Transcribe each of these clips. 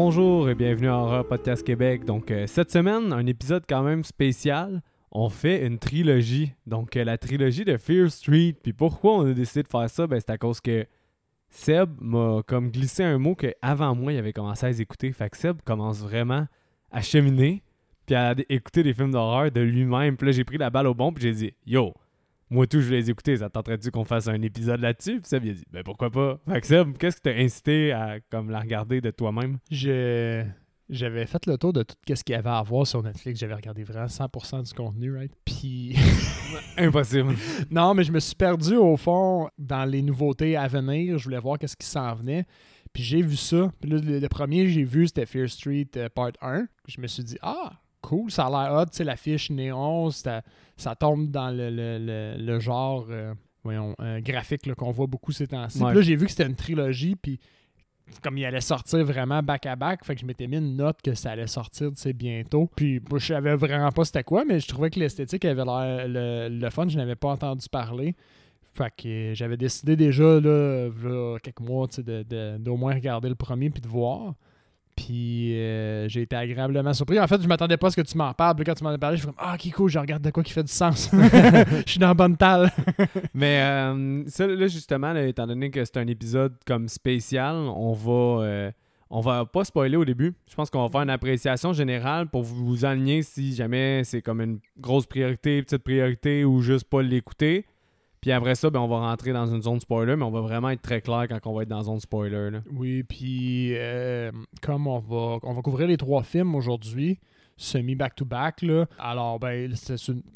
Bonjour et bienvenue à Horror Podcast Québec. Donc, euh, cette semaine, un épisode quand même spécial. On fait une trilogie. Donc, euh, la trilogie de Fear Street. Puis pourquoi on a décidé de faire ça? Ben, c'est à cause que Seb m'a comme glissé un mot que avant moi, il avait commencé à écouter. Fait que Seb commence vraiment à cheminer puis à écouter des films d'horreur de lui-même. Puis là, j'ai pris la balle au bon puis j'ai dit « Yo, moi tout, je vais les écouter. Ça tenterait-tu qu'on fasse un épisode là-dessus? » Puis Seb, il a dit « Ben pourquoi pas? » Fait que Seb, qu'est-ce qui t'a incité à comme la regarder de toi-même? Je j'avais fait le tour de tout ce qu'il y avait à voir sur Netflix. J'avais regardé vraiment 100% du contenu, right? Puis Impossible. non, mais je me suis perdu au fond dans les nouveautés à venir. Je voulais voir qu'est-ce qui s'en venait. Puis j'ai vu ça. Puis le, le premier que j'ai vu, c'était Fear Street euh, Part 1. Je me suis dit, ah, cool, ça a l'air hot. Tu sais, l'affiche néon, ça, ça tombe dans le, le- le- le genre euh, voyons, euh, graphique qu'on voit beaucoup ces temps-ci. Ouais. Puis là, j'ai vu que c'était une trilogie. Puis comme il allait sortir vraiment back à back, fait que je m'étais mis une note que ça allait sortir tu sais, bientôt. Puis moi, je savais vraiment pas c'était quoi, mais je trouvais que l'esthétique avait l'air le, le fun. Je n'avais pas entendu parler. Fait que euh, j'avais décidé déjà, là, quelques mois, tu sais, de, de- d'au moins regarder le premier puis de voir. Puis euh, j'ai été agréablement surpris. En fait, je m'attendais pas à ce que tu m'en parles. Puis quand tu m'en as parlé, je suis comme Ah, qui cool, je regarde de quoi qui fait du sens. je suis dans la bonne talle. Mais euh, ça, là, justement, là, étant donné que c'est un épisode comme spécial, on va, euh, on va pas spoiler au début. Je pense qu'on va faire une appréciation générale pour vous, vous aligner si jamais c'est comme une grosse priorité, petite priorité ou juste pas l'écouter. Puis après ça, ben, on va rentrer dans une zone spoiler, mais on va vraiment être très clair quand on va être dans la zone spoiler. là. Oui, puis euh, comme on va, on va couvrir les trois films aujourd'hui, semi back-to-back, là, alors ben,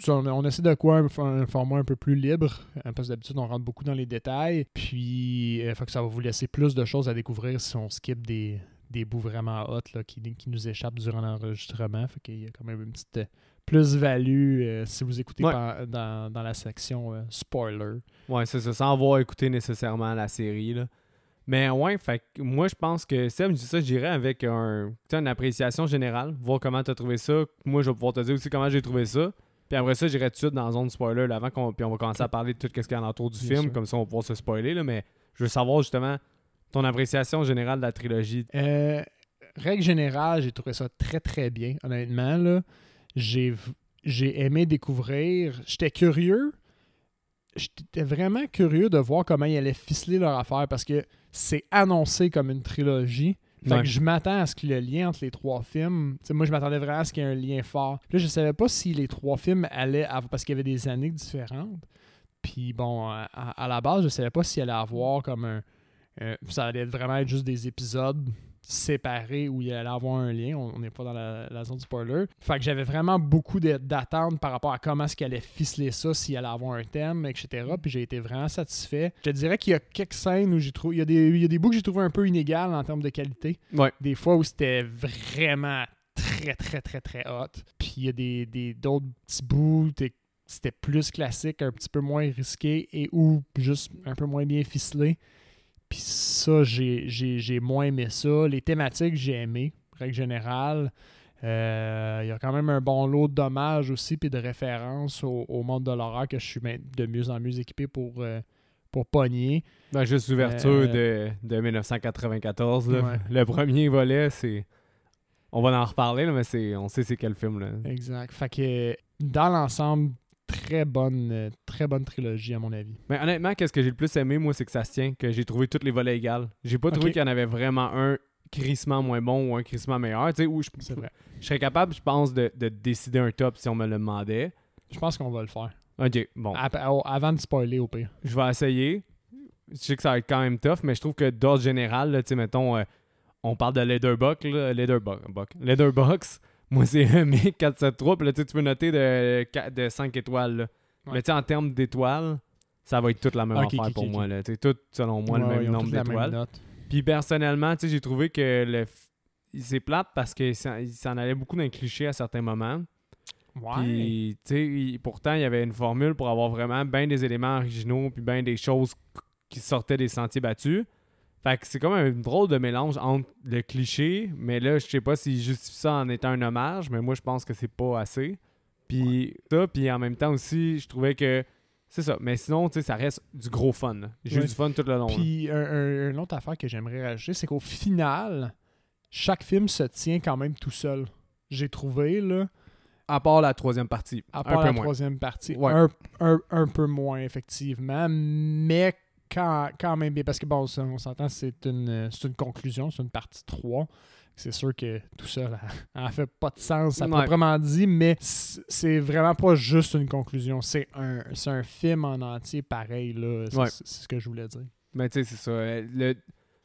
on, essaie de quoi un, un format un peu plus libre, hein, parce que d'habitude on rentre beaucoup dans les détails, puis euh, fait que ça va vous laisser plus de choses à découvrir si on skip des, des bouts vraiment hot là, qui, qui nous échappent durant l'enregistrement, fait qu'il y a quand même une petite plus-value euh, si vous écoutez Ouais. par- dans, dans la section euh, spoiler. Ouais, c'est ça, sans avoir écouté nécessairement la série. Là. Mais ouais, fait moi je pense que Seb, je dis ça, j'irais avec un, une appréciation générale, voir comment tu as trouvé ça. Moi, je vais pouvoir te dire aussi comment j'ai trouvé ça. Puis après ça, j'irai tout de suite dans la zone spoiler là, avant qu'on puis on va commencer à parler de tout ce qu'il y a autour du Bien film, sûr. comme ça on va pouvoir se spoiler. Là, mais je veux savoir justement ton appréciation générale de la trilogie. Euh, règle générale, j'ai trouvé ça très très bien, honnêtement. Là. J'ai, aimé découvrir. J'étais curieux. J'étais vraiment curieux de voir comment ils allaient ficeler leur affaire parce que c'est annoncé comme une trilogie. Fait Ouais. que je m'attends à ce que le lien entre les trois films, moi je m'attendais vraiment à ce qu'il y ait un lien fort. Là, je savais pas si les trois films allaient avoir, parce qu'il y avait des années différentes. Puis bon, à, à la base, je savais pas s'il allait avoir comme un, euh, ça allait vraiment être juste des épisodes séparés où il allait avoir un lien. On n'est pas dans la, la zone du spoiler. Fait que j'avais vraiment beaucoup d'attentes par rapport à comment est-ce qu'il allait ficeler ça, s'il allait avoir un thème, etc. Puis j'ai été vraiment satisfait. Je te dirais qu'il y a quelques scènes où j'ai trouvé. Il y, a des, il y a des bouts que j'ai trouvé un peu inégales en termes de qualité. Ouais. Des fois où c'était vraiment très, très, très, très hot. Puis il y a des des- d'autres petits bouts. t'es- C'était plus classique, un petit peu moins risqué et ou juste un peu moins bien ficelé. Puis ça, j'ai, moins aimé ça. Les thématiques, j'ai aimé, règle générale. Euh, Il y a quand même un bon lot d'hommages aussi, puis de références au, au monde de l'horreur que je suis main- de mieux en mieux équipé pour, euh, pour pogner. Ben, juste l'ouverture Euh, de, de 1994. là. Ouais. Le premier volet, c'est. On va en reparler, là, mais c'est... on sait c'est quel film. Là. Exact. Fait que dans l'ensemble, très bonne, très bonne trilogie à mon avis. Mais honnêtement, qu'est-ce que j'ai le plus aimé, moi, c'est que ça se tient, que j'ai trouvé tous les volets égales. J'ai pas trouvé qu'il y en avait vraiment un crissement moins bon ou un crissement meilleur. Tu sais, où je, vrai. je serais capable, je pense, de, de décider un top si on me le demandait. Je pense qu'on va le faire. Ok, bon. Au- avant de spoiler au pire. Je vais essayer. Je sais que ça va être quand même tough, mais je trouve que d'ordre général, tu sais, mettons, euh, on parle de là, Leatherbuck, Buck. Leatherbox. Moi, c'est un mec 473, puis là, tu peux noter de, quatre- de 5 étoiles. là. Ouais. Mais tu sais, en termes d'étoiles, ça va être toute la même affaire pour moi. Là. Tout, selon moi, Ouais, le même nombre d'étoiles. Puis personnellement, tu sais, j'ai trouvé que le f- c'est plate parce que ça- il s'en allait beaucoup d'un cliché à certains moments. Puis, il- pourtant, il y avait une formule pour avoir vraiment bien des éléments originaux puis bien des choses qui sortaient des sentiers battus. Fait que c'est comme un drôle de mélange entre le cliché, mais là, je sais pas s'il justifie ça en étant un hommage, mais moi, je pense que c'est pas assez. Puis ça, puis en même temps aussi, je trouvais que c'est ça. Mais sinon, tu sais, ça reste du gros fun. J'ai eu du fun tout le long. Puis un, un- une autre affaire que j'aimerais rajouter, c'est qu'au final, chaque film se tient quand même tout seul. J'ai trouvé, là. À part la troisième partie. À un part peu la moins. troisième partie. Ouais. Un, un- un peu moins, effectivement. Mais quand, quand même bien. Parce que, bon, on s'entend, c'est une, c'est une conclusion, c'est une partie 3. C'est sûr que tout ça, là, en fait pas de sens à Ouais. proprement dit, mais c'est vraiment pas juste une conclusion. C'est un, un film en entier pareil, là. C'est Ouais. ce que je voulais dire. Mais tu sais, c'est ça. euh, Le...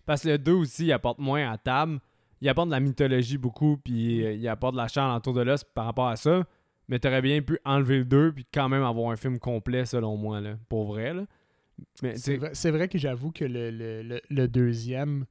Parce que le 2 aussi, il apporte moins à table. Il apporte de la mythologie beaucoup, puis euh, il apporte de la chair autour de l'os par rapport à ça. Mais t'aurais bien pu enlever le 2 puis quand même avoir un film complet, selon moi, là, pour vrai. Là. C'est vrai, que j'avoue que le, le- le- le deuxième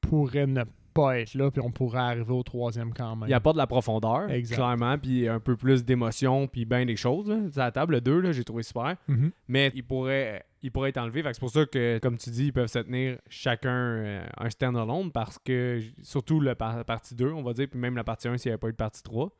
pourrait ne pas être là, puis on pourrait arriver au troisième quand même. il apporte de la profondeur, Exact. clairement, puis un peu plus d'émotion, puis bien des choses. Là. C'est à la table, le 2, là, j'ai trouvé super. Mhm. Mais il pourrait, il pourrait être enlevé. C'est pour ça que, comme tu dis, ils peuvent se tenir chacun euh, un stand-alone parce que, surtout la par- partie 2, on va dire, puis même la partie 1 s'il n'y avait pas eu de partie 3.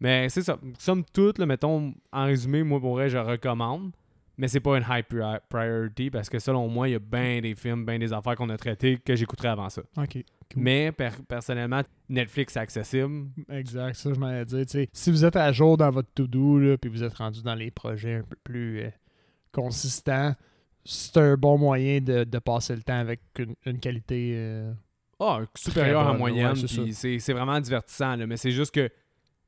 Mais c'est ça. Somme toute, là, mettons, en résumé, moi, pour vrai, je recommande. Mais c'est pas une high pri- priority parce que selon moi, il y a bien des films, bien des affaires qu'on a traitées que j'écouterais avant ça. Ok. Cool. Mais per- personnellement, Netflix c'est accessible. Exact, ça je m'allais dire. si vous êtes à jour dans votre to-do, puis vous êtes rendu dans les projets un peu plus euh, consistants, c'est un bon moyen de, de passer le temps avec une, une qualité. euh, Ah, supérieur bonne, en moyenne. ouais, c'est vraiment divertissant. là. Mais c'est juste que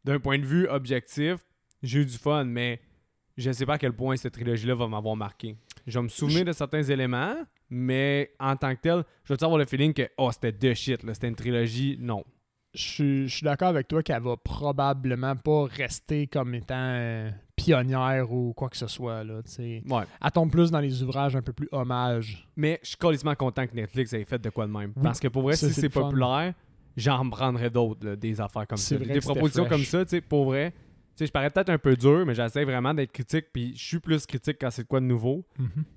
d'un point de vue objectif, j'ai eu du fun, mais je sais pas à quel point cette trilogie-là va m'avoir marqué. Je vais me souvenir de certains éléments, mais en tant que tel, je vais avoir le feeling que oh, c'était de shit, c'était une trilogie? Non. Je suis- je suis d'accord avec toi qu'elle va probablement pas rester comme étant euh, pionnière ou quoi que ce soit. Là. Ouais. Elle tombe plus dans les ouvrages un peu plus hommage. Mais je suis colissement content que Netflix ait fait de quoi de même. Oui. Parce que pour vrai, Ça, si c'est populaire, j'en prendrais d'autres, des affaires comme ça. Des propositions comme ça, pour vrai. Sais, je parais peut-être un peu dur, mais j'essaie vraiment d'être critique, puis je suis plus critique quand c'est de quoi de nouveau.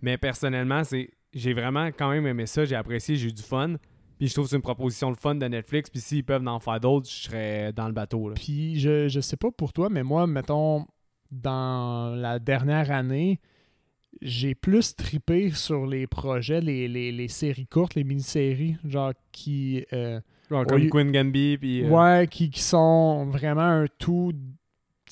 Mais personnellement, c'est j'ai vraiment quand même aimé ça, j'ai apprécié, j'ai eu du fun. Puis je trouve que c'est une proposition de fun de Netflix, puis s'ils peuvent en faire d'autres, je serais dans le bateau. Là. Puis je, je sais pas pour toi, mais moi, mettons, dans la dernière année, j'ai plus tripé sur les projets, les, les, les séries courtes, les mini-séries, genre qui, euh, Genre comme Queen Gamby, puis... euh, ouais, qui, qui sont vraiment un tout,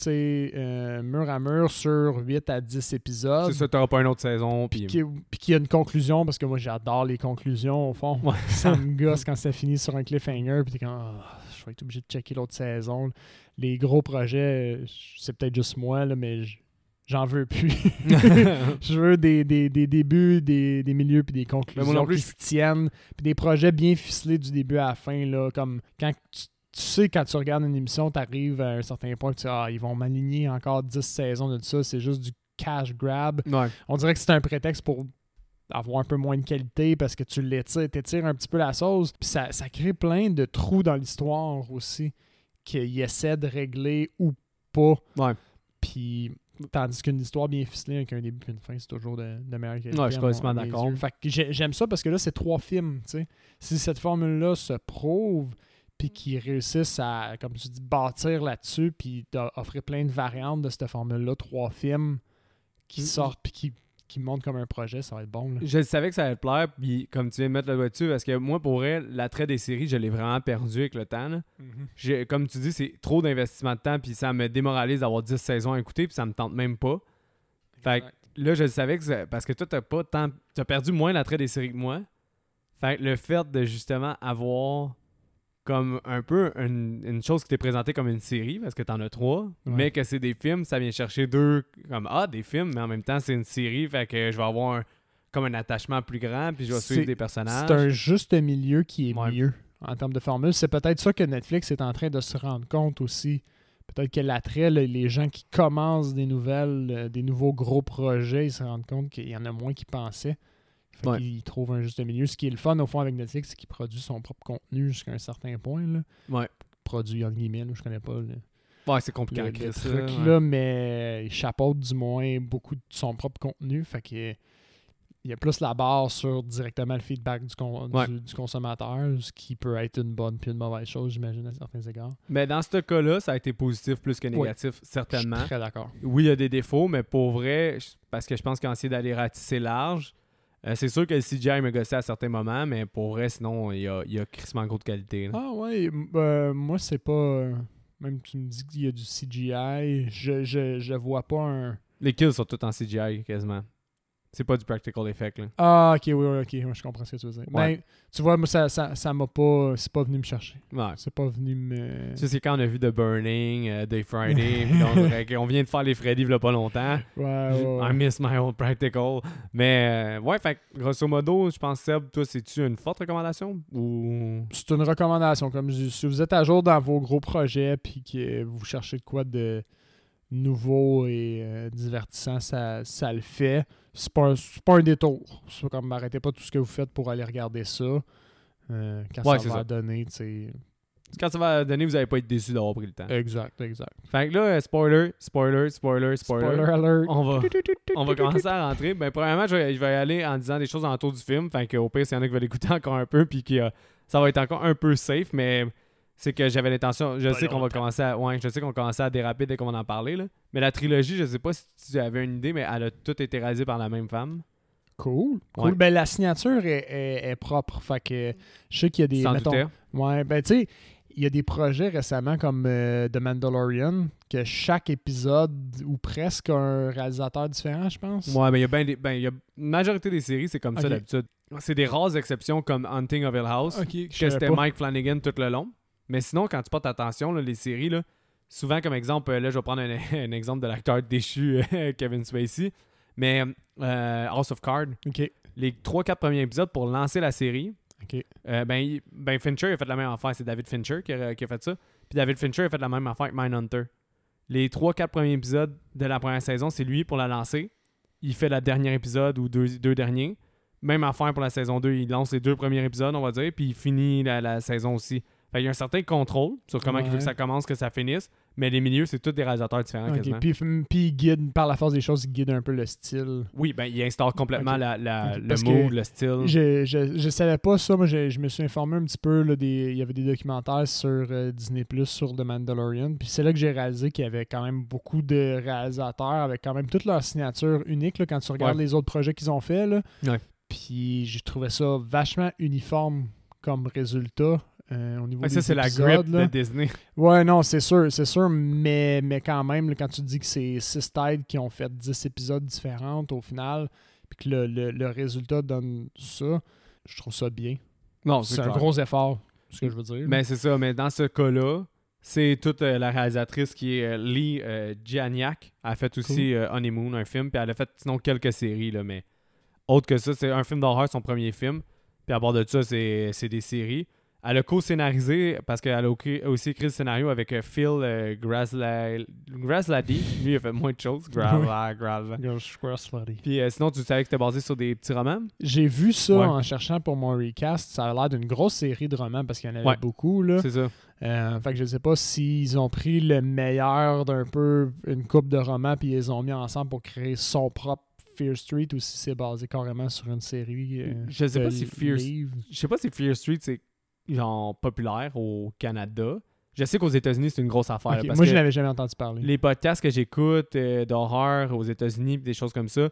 euh, mur à mur sur 8 à 10 épisodes. c'est ça, t'auras pas une autre saison, puis... Qui, qui a une conclusion, parce que moi j'adore les conclusions au fond. Ouais. Ça me gosse quand ça finit sur un cliffhanger, puis t'es comme, Ah, je vais être obligé de checker l'autre saison. Les gros projets, c'est peut-être juste moi, là, mais j'en veux plus. je veux des, des, des débuts, des, des milieux, puis des conclusions non plus, qui se tiennent, puis des projets bien ficelés du début à la fin, là, comme quand tu, tu sais, quand tu regardes une émission, tu arrives à un certain point, tu dis, ah, ils vont m'aligner encore 10 saisons de ça, c'est juste du cash grab ouais. on dirait que c'est un prétexte pour avoir un peu moins de qualité parce que tu l'étires, t'étires un petit peu la sauce. Puis ça, ça crée plein de trous dans l'histoire aussi qu'il essaie de régler ou pas. Ouais. Puis tandis qu'une histoire bien ficelée avec un début et une fin, c'est toujours de, de meilleure qualité. Ouais, je suis complètement d'accord. Fait que j'ai- j'aime ça parce que là, c'est trois films, tu sais. Si cette formule-là se prouve puis qu'ils réussissent à, comme tu dis, bâtir là-dessus, puis d'offrir plein de variantes de cette formule-là, trois films qui Mm. sortent puis qui, qui montent comme un projet, ça va être bon. là. Je savais que ça allait te plaire, puis comme tu viens de mettre le doigt dessus, parce que moi, pour vrai, l'attrait des séries, je l'ai vraiment perdu avec le temps. J'ai- Comme tu dis, c'est trop d'investissement de temps, puis ça me démoralise d'avoir 10 saisons à écouter, puis ça me tente même pas. Fait que là, je savais que ça- parce que toi, t'as pas tant. T'as perdu moins l'attrait des séries que moi. Fait que le fait de justement avoir comme un peu une, une chose qui t'est présentée comme une série, parce que t'en as trois, Ouais. mais que c'est des films, ça vient chercher deux comme ah des films, mais en même temps c'est une série, fait que je vais avoir un- comme un attachement plus grand, puis je vais suivre des personnages. C'est un juste milieu qui est Ouais. mieux en termes de formule. C'est peut-être ça que Netflix est en train de se rendre compte aussi. Peut-être que l'attrait, les gens qui commencent des nouvelles, euh, des nouveaux gros projets, ils se rendent compte qu'il y en a moins qu'ils pensaient. Fait Ouais. qu'ils trouvent un juste milieu. Ce qui est le fun au fond avec Netflix, c'est qu'il produit son propre contenu jusqu'à un certain point. Là. Ouais. Produit en guillemets, là, je connais pas Ouais, c'est compliqué le- le créer ça, truc ouais. là, mais il chapeaute du moins beaucoup de son propre contenu. Fait que il y a plus la barre sur directement le feedback du, con- du- Ouais. du consommateur, ce qui peut être une bonne puis une mauvaise chose, j'imagine, à certains égards. Mais dans ce cas-là, ça a été positif plus que négatif, Je certainement. suis très d'accord. Oui, il y a des défauts, mais pour vrai, je- parce que je pense qu'ils ont essayé d'aller ratisser large, Euh, c'est sûr que le CGI me gossait à certains moments, mais pour vrai, sinon, il y a, il y a crissement gros de qualité. là. Ah ouais, euh, moi c'est pas. euh, Même tu me dis qu'il y a du CGI, je, je, je vois pas un. Les kills sont tous en CGI quasiment. C'est pas du practical effect. Là. Ah ok, oui, oui, ok, je comprends ce que tu veux dire. Ouais. Ben, tu vois, moi ça, ça, ça m'a pas. C'est pas venu me chercher. Ouais. C'est pas venu me. Tu sais, c'est quand on a vu The Burning, euh, Day Friday, puis on, vient de faire les Freddy il y a pas longtemps. Ouais, ouais. I miss my old practical. Mais euh, ouais, fait grosso modo, je pense, Seb, toi, c'est-tu une forte recommandation ou? C'est une recommandation. Comme je dis, si vous êtes à jour dans vos gros projets puis que vous cherchez de quoi de nouveau et euh, divertissant, ça, ça le fait. C'est pas, un- pas un détour. C'est pas comme arrêtez pas tout ce que vous faites pour aller regarder ça. Euh, quand Ouais, ça va ça. donner, tu sais. Quand ça va donner, vous n'allez pas être déçu d'avoir pris le temps. Exact, exact. Fait que là, euh, spoiler, spoiler, spoiler, spoiler. Spoiler alert. On va, on va commencer à rentrer. Ben, premièrement, je vais, je vais y aller en disant des choses autour du film. Fait que, au pire, s'il y en a qui veulent écouter encore un peu, puis qui, euh, ça va être encore un peu safe, mais c'est que j'avais l'intention. Je Pas sais qu'on va commencer à. Ouais, je sais qu'on commencer à déraper dès qu'on va en parler. Là. Mais la trilogie, je sais pas si tu avais une idée, mais elle a toute été réalisée par la même femme. Cool. Cool. Ouais. Ben, la signature est, est- est propre. Fait que je sais qu'il y a des. Sans mettons-. Ouais, ben tu sais, il y a des projets récemment comme euh, The Mandalorian, que chaque épisode, ou presque, a un réalisateur différent, je pense. Ouais, mais il y a bien des. Ben, il y a majorité des séries, c'est comme ça d'habitude. C'est des rares exceptions comme Hunting of Hill House. Ok, je que c'était. Mike Flanagan tout le long. Mais sinon, quand tu portes attention, là, les séries, là, souvent comme exemple, euh, là, je vais prendre un, un exemple de l'acteur déchu euh, Kevin Spacey. Mais euh, House of Cards, les 3-4 premiers épisodes pour lancer la série, euh, ben, ben Fincher a fait la même affaire. C'est David Fincher qui a, qui a fait ça. Puis David Fincher a fait la même affaire avec Mindhunter. Les 3-4 premiers épisodes de la première saison, c'est lui pour la lancer. Il fait le dernier épisode ou deux, deux derniers. Même affaire pour la saison 2. Il lance les deux premiers épisodes, on va dire, puis il finit la, la saison aussi. Fait il y a un certain contrôle sur comment il veut que ça commence, que ça finisse. Mais les milieux, c'est tous des réalisateurs différents quasiment. Puis, puis il guide, par la force des choses, il guide un peu le style. Oui, ben il instaure complètement la, le mood, le style. Je, je, je savais pas ça. Moi, je, je me suis informé un petit peu. Là, des, il y avait des documentaires sur euh, Disney Plus sur The Mandalorian. Puis c'est là que j'ai réalisé qu'il y avait quand même beaucoup de réalisateurs avec quand même toute leur signature unique là, quand tu regardes Ouais. les autres projets qu'ils ont fait. Là. Ouais. Puis j'ai trouvé ça vachement uniforme comme résultat. Euh, au niveau Fait que ça, c'est la grip là. de Disney. Ouais, non, c'est sûr, c'est sûr, mais, mais quand même, là, quand tu dis que c'est six têtes qui ont fait 10 épisodes différents au final, puis que le, le- le résultat donne ça, je trouve ça bien. Non, C'est un gros effort, ce que je veux dire. Mais c'est ça, mais dans ce cas-là, c'est toute euh, la réalisatrice qui est euh, Lee euh, Gianiak. Elle a fait aussi Honeymoon, un film, puis elle a fait sinon quelques séries, là, mais autre que ça, c'est un film d'horreur, son premier film. Puis à bord de ça, c'est des séries. Elle a co-scénarisé, parce qu'elle a aussi écrit le scénario avec euh, Phil euh, Grasla- Graslady? Lui, il a fait moins de choses. Grasla, Grasla. Puis euh, sinon, tu savais que c'était basé sur des petits romans? J'ai vu ça Ouais. en cherchant pour mon recast. Ça a l'air d'une grosse série de romans parce qu'il y en avait Ouais. beaucoup. Là. C'est ça. Euh, fait que je sais pas s'ils ont pris le meilleur d'un peu une coupe de romans puis ils les ont mis ensemble pour créer son propre Fear Street ou si c'est basé carrément sur une série. Je sais pas si Fear-. Je sais pas si Fear Street, c'est genre populaire au Canada. Je sais qu'aux États-Unis, c'est une grosse affaire. Parce Moi, je n'avais jamais entendu parler. les podcasts que j'écoute euh, d'horreur aux États-Unis, des choses comme ça,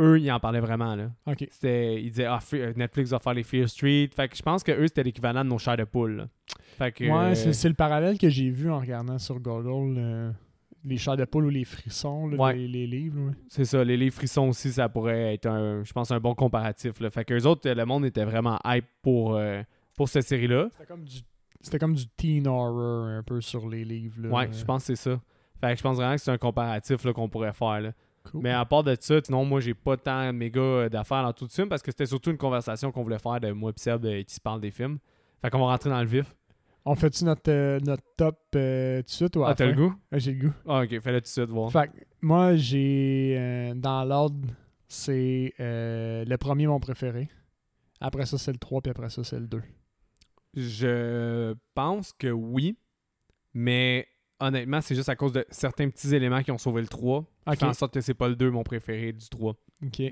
eux, ils en parlaient vraiment. Là. C'était, ils disaient, ah, Netflix va faire les Fear Street. Fait que je pense que eux, c'était l'équivalent de nos chairs de poule. là. Fait que, Ouais, euh, c'est c'est le parallèle que j'ai vu en regardant sur Google euh, les chairs de poule ou les frissons, là, Ouais. les, les livres. ouais. c'est ça. Les, les frissons aussi, ça pourrait être, un, je pense, un bon comparatif. Là. Fait que eux autres, le monde était vraiment hype pour, euh, pour cette série-là. C'était comme du c'était comme du teen horror un peu sur les livres. Là. Ouais, je pense que c'est ça. Fait que je pense vraiment que c'est un comparatif qu'on pourrait faire. Là. Cool. Mais à part de ça, sinon, moi, j'ai pas tant méga euh, d'affaires dans tout le film parce que c'était surtout une conversation qu'on voulait faire de moi et Seb euh, qui se parle des films. Fait qu'on va rentrer dans le vif. On fait-tu notre, euh, notre top euh, tout de suite ou Ah, t'as le goût? Ah, J'ai le goût. Ah, ok, fais-le tout de suite, voir. Fait que moi, j'ai. euh, dans l'ordre, c'est le premier, mon préféré. Après ça, c'est le 3, puis après ça, c'est le 2. Je pense que oui, mais honnêtement, c'est juste à cause de certains petits éléments qui ont sauvé le 3. Qui fait en sorte que c'est pas le 2 mon préféré du 3. Ok.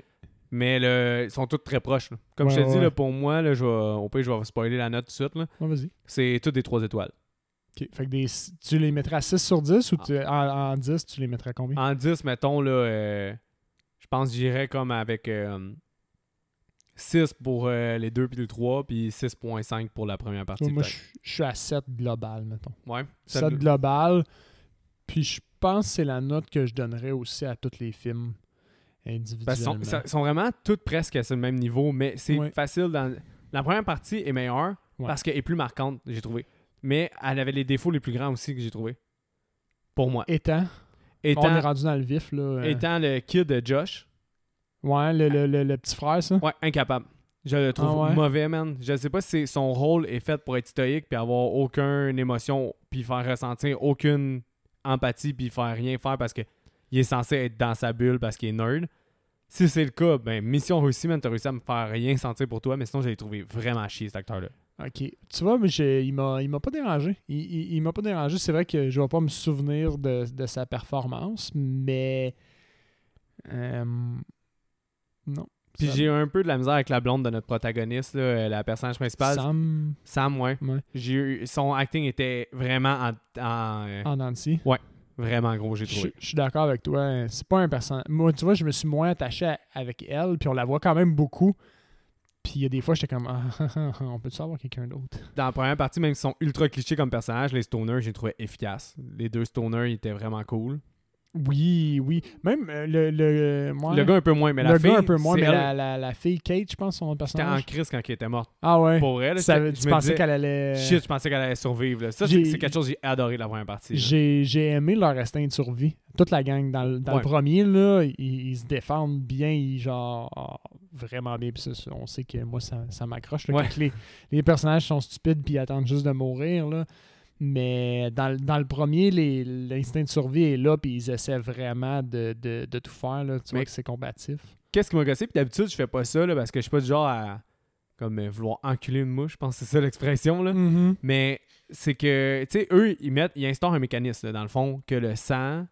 Mais le, ils sont tous très proches. là. Comme Ouais, je te ouais, dis, là, pour moi, là, je vais, au pire, je vais spoiler la note tout de suite. là. Ouais, vas-y. C'est tous des 3 étoiles. Ok. Fait que des, tu les mettrais à 6 sur 10 ou tu- en, en 10, tu les mettrais à combien? En 10, mettons, là, euh, je pense que j'irais comme avec. euh, 6 pour euh, les 2 puis le 3, puis 6.5 pour la première partie. Moi, je suis à 7 global, mettons. Ouais. 7 global. Puis je pense que c'est la note que je donnerais aussi à tous les films individuellement. Parce sont, ça- sont vraiment toutes presque à ce même niveau, mais c'est Ouais. facile. Dans... La première partie est meilleure Ouais. parce qu'elle est plus marquante, j'ai trouvé. Mais elle avait les défauts les plus grands aussi que j'ai trouvé. Pour moi. Étant, on est rendu dans le vif, là. euh, étant le kid de Josh, Ouais, le, le, le, le petit frère, ça? ouais, incapable. Je le trouve Ah ouais? mauvais, man. Je sais pas si son rôle est fait pour être stoïque puis avoir aucune émotion puis faire ressentir aucune empathie puis faire rien faire parce que il est censé être dans sa bulle parce qu'il est nerd. Si c'est le cas, ben mission réussie, man, t'as réussi à me faire rien sentir pour toi, mais sinon j'ai trouvé vraiment chier cet acteur-là. Ok. Tu vois, mais il m'a il m'a pas dérangé. Il, il, il m'a pas dérangé. C'est vrai que je vais pas me souvenir de, de sa performance, mais. euh, non. Puis j'ai eu un peu de la misère avec la blonde de notre protagoniste, là, euh, la personnage principale, Sam, Sam ouais. Ouais. J'ai eu, son acting était vraiment en, en, euh, en Nancy. vraiment gros, j'ai trouvé. je suis d'accord avec toi. C'est pas un personnage. Moi, tu vois, je me suis moins attaché à- avec elle, puis on la voit quand même beaucoup. Puis il y a des fois, j'étais comme, ah, on peut-tu avoir quelqu'un d'autre? Dans la première partie, même s'ils sont ultra clichés comme personnages, les stoners, j'ai trouvé efficaces. Les deux stoners, ils étaient vraiment cool. Oui, oui. Même euh, le, le, moi, Le gars un peu moins, mais le la gars fille, un peu moins, mais la, la, la fille Kate, je pense, son J'étais en personnage. crise quand elle était morte. Ah ouais. Pour elle, Ça- tu je pensais qu'elle allait. Shit, je pensais qu'elle allait survivre. là. Ça, c'est quelque chose que j'ai adoré la première partie. J'ai aimé leur instinct de survie. Toute la gang. Dans, le- dans Ouais. le premier, là, ils, ils se défendent bien, ils, genre, ah, vraiment bien. Puis ça, on sait que moi, ça, ça m'accroche. Ouais. les, les personnages sont stupides puis ils attendent juste de mourir. Là. Mais dans, le- dans le premier, l'instinct de survie est là, puis ils essaient vraiment de, de- de tout faire. Là. Tu Mais- vois que c'est combatif. Qu'est-ce qui m'a gossé? Puis d'habitude, je fais pas ça là, parce que je suis pas du genre à comme euh, vouloir enculer une mouche. Je pense que c'est ça l'expression. là. Mm-hmm. Mais c'est que, tu sais, eux, ils mettent, ils instaurent un mécanisme, là, dans le fond, que le sang,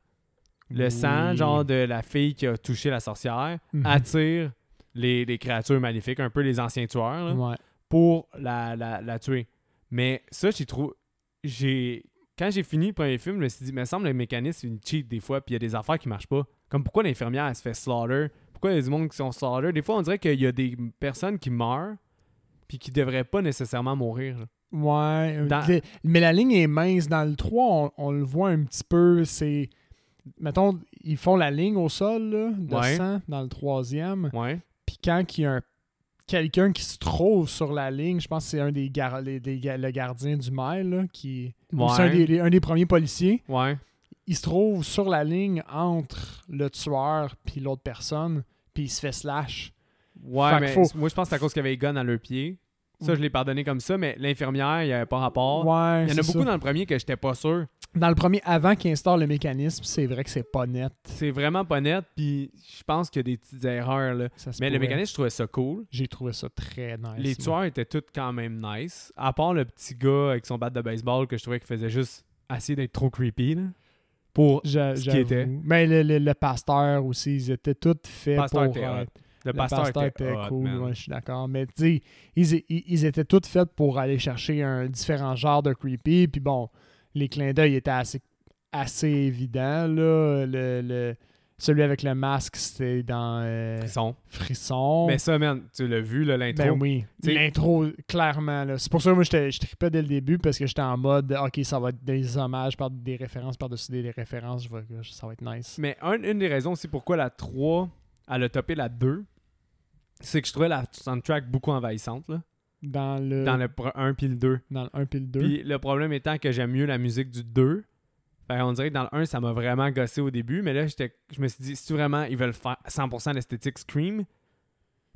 le sang, genre de la fille qui a touché la sorcière, Mhm. attire les, les créatures maléfiques, un peu les anciens tueurs, là, Ouais. pour la, la, la tuer. Mais ça, j'ai trouvé. J'ai. Quand j'ai fini le premier film, je me suis dit, me semble le mécanisme, une cheat des fois, puis il y a des affaires qui marchent pas. Comme pourquoi l'infirmière, elle se fait slaughter? Pourquoi il y a du monde qui sont slaughter? Des fois, on dirait qu'il y a des personnes qui meurent, puis qui devraient pas nécessairement mourir. là. Ouais. euh, Dans- Mais la ligne est mince. Dans le 3, on, on le voit un petit peu. C'est. Mettons, ils font la ligne au sol là, de Ouais. sang dans le troisième. Ouais. Puis quand il y a un- quelqu'un qui se trouve sur la ligne, je pense que c'est un des, gar- les- des ga- le gardien du mail, là, qui. ou C'est un Ouais. des, un des premiers policiers. Ouais. Il se trouve sur la ligne entre le tueur puis l'autre personne. Puis il se fait slash. Ouais, Fait mais faut- moi, je pense que c'est à cause qu'il y avait les guns à leurs pieds. Ça, je l'ai pardonné comme ça, mais l'infirmière, il n'y avait pas rapport. Ouais. il y en a beaucoup ça. dans le premier que j'étais pas sûr. Dans le premier, avant qu'il instaure le mécanisme, c'est vrai que c'est pas net. C'est vraiment pas net, puis je pense qu'il y a des petites erreurs. Là. Ça Mais le mécanisme, je trouvais ça cool. J'ai trouvé ça très nice. Les tueurs étaient tous quand même nice. À part le petit gars avec son bat de baseball que je trouvais qu'il faisait juste essayer d'être trop creepy. Là, pour ce qui était. Mais le, le- le pasteur aussi, ils étaient tous faits Pasteur pour était hot. le, Le pasteur, pasteur, était, était hot, cool, man. ouais, je suis d'accord. Mais tu sais, ils, ils- ils étaient tous faits pour aller chercher un différent genre de creepy. Puis bon, les clins d'œil étaient assez, assez évidents. Là. Le, le- celui avec le masque, c'était dans euh, Frisson. Frisson. Mais ça, man, tu l'as vu, l'intro? Ben oui, l'intro, clairement. C'est pour ça que moi, je tripais dès le début parce que j'étais en mode, OK, ça va être des hommages, par des références par-dessus des, des références. Je vois que ça va être nice. Mais un- une des raisons aussi pourquoi la 3, elle a topé la 2, c'est que je trouvais la soundtrack beaucoup envahissante, là, Dans le, dans le 1 puis le 2. dans le 1 puis le 2. Puis le problème étant que j'aime mieux la musique du 2. Fait on dirait que dans le 1, ça m'a vraiment gossé au début, mais là, j'étais, je me suis dit, si vraiment ils veulent faire 100% l'esthétique Scream,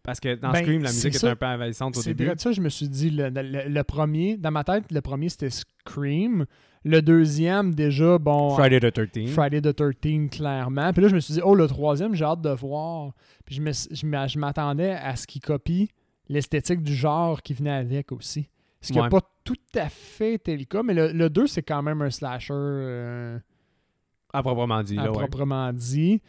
parce que dans Ben, Scream, la c'est musique était un peu envahissante au C'est début. de ça, je me suis dit, le, le- le premier, dans ma tête, le premier c'était Scream. Le deuxième, déjà, bon. Friday the 13th. Friday the 13 clairement. Puis là, je me suis dit, oh, le troisième, j'ai hâte de voir. Puis je m'attendais à ce qu'il copie l'esthétique du genre qui venait avec aussi. Ce qui n'a Ouais. pas tout à fait été le cas, mais le, le 2, c'est quand même un slasher euh, À proprement dit, à là, ouais. proprement dit.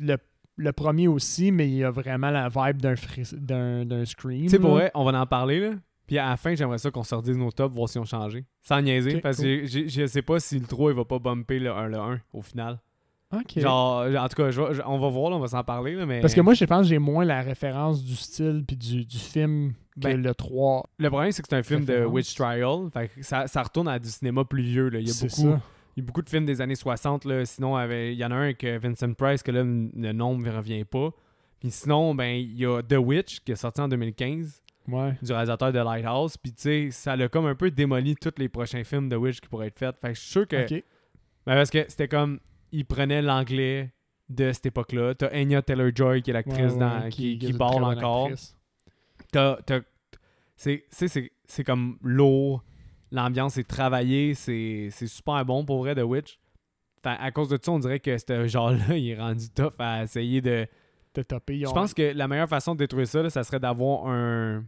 Le, le premier aussi, mais il y a vraiment la vibe d'un fris- d'un d'un Scream. Tu sais, pour vrai, on va en parler, là. Puis à la fin, j'aimerais ça qu'on redise nos tops, voir si on changé. Sans niaiser, parce cool. que je sais pas si le 3, il va pas bumper le 1, le 1 au final. Genre, en tout cas, je vais- je- on va voir, là, on va s'en parler. Là, mais Parce que moi, je pense que j'ai moins la référence du style puis du, du film que Ben, le 3. le problème, c'est que c'est un film de. Witch Trial. Fait que ça, ça retourne à du cinéma plus vieux. Là. Il, y a beaucoup, ça. il y a beaucoup de films des années 60. Là. Sinon, il y en a un avec euh, Vincent Price, que là, le nom ne revient pas. Puis sinon, ben, il y a The Witch, qui est sorti en 2015, Ouais. du réalisateur de Lighthouse. Puis tu sais, ça l'a comme un peu démoli tous les prochains films de Witch qui pourraient être faits. Fait que je suis sûr que. Ok. Ben, parce que c'était comme. Il prenait l'anglais de cette époque-là. T'as Anya Taylor-Joy, qui est l'actrice Ouais, dans- ouais, qui, qui une parle encore. T'as- t'as- c'est, c'est, c'est, c'est comme lourd. L'ambiance est travaillée. C'est, c'est super bon pour vrai, The Witch. Fait, à cause de ça, on dirait que ce genre-là, il est rendu tough à essayer de. Je pense que la meilleure façon de détruire ça, là, ça serait d'avoir un,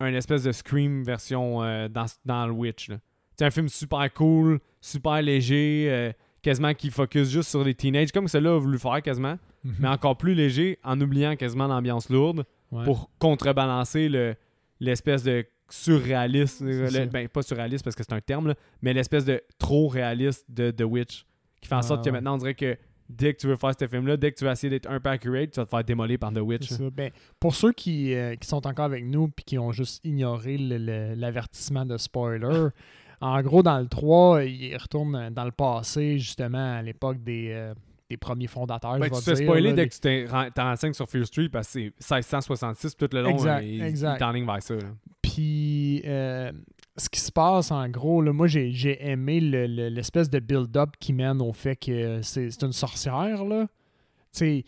un espèce de Scream version euh, dans, dans le Witch. C'est un film super cool, super léger, euh, quasiment qui focus juste sur les teenagers, comme celui-là a voulu faire quasiment, Mhm. mais encore plus léger, en oubliant quasiment l'ambiance lourde Ouais. pour contrebalancer le, l'espèce de surréaliste, le- ben pas surréaliste parce que c'est un terme, là, mais l'espèce de trop réaliste de The Witch, qui fait en Ah, sorte que maintenant on dirait que dès que tu veux faire ce film-là, dès que tu vas essayer d'être un peu accurate, tu vas te faire démolir par The Witch. Ça. Ben, pour ceux qui, euh, qui sont encore avec nous puis qui ont juste ignoré l'avertissement de spoiler, en gros, dans le 3, il retourne dans le passé, justement, à l'époque des, euh, des premiers fondateurs. Ben, je tu te fais spoiler dès les- que tu t'es- ren- t'en renseignes sur Fear Street parce que c'est 1666 tout le long. Exact, euh, il, exact. il vers ça. là. Puis, euh, ce qui se passe, en gros, là, moi, j'ai j'ai aimé le- le- l'espèce de build-up qui mène au fait que c'est c'est une sorcière, là.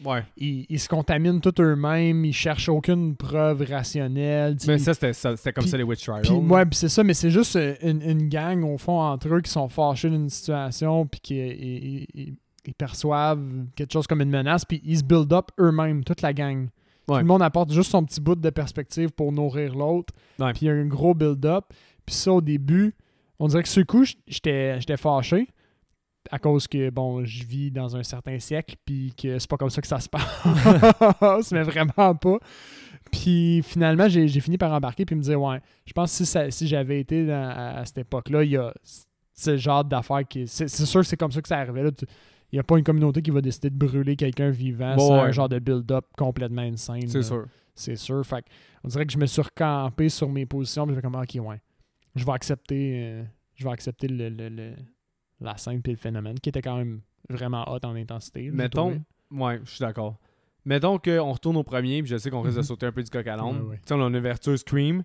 Ouais. ils, ils se contaminent tous eux-mêmes, ils cherchent aucune preuve rationnelle. Mais ça, c'était comme ça les Witch Trials. Ouais, puis c'est ça, mais c'est juste euh, une, une gang au fond entre eux qui sont fâchés d'une situation puis qui ils- ils- ils- perçoivent quelque chose comme une menace puis ils se build up eux-mêmes, toute la gang. Ouais. Tout le monde apporte juste son petit bout de perspective pour nourrir l'autre. Puis il y a un gros build-up. Puis ça, au début, on dirait que ce coup, j'étais fâché à cause que, bon, je vis dans un certain siècle puis que c'est pas comme ça que ça se passe, mais vraiment pas. Puis finalement, j'ai fini par embarquer puis me dire, ouais, je pense que si, ça- si j'avais été dans- à, à cette époque-là, il y a ce genre d'affaires qui. C'est sûr que c'est comme ça que ça arrivait. Là. Tu- Il n'y a pas une communauté qui va décider de brûler quelqu'un vivant Bon, sans ouais. un genre de build-up complètement insane. C'est sûr. C'est sûr. Fait on dirait que je me suis recampé sur mes positions. Puis je fais comme, ok, ouais. Je vais accepter, euh, je vais accepter le, le- le- la scène puis le phénomène qui était quand même vraiment hot en intensité. Mettons, ouais, je suis d'accord. Mettons qu'on retourne au premier, puis je sais qu'on risque de Mhm. sauter un peu du coq à l'âne. Ouais, ouais. On a une ouverture Scream.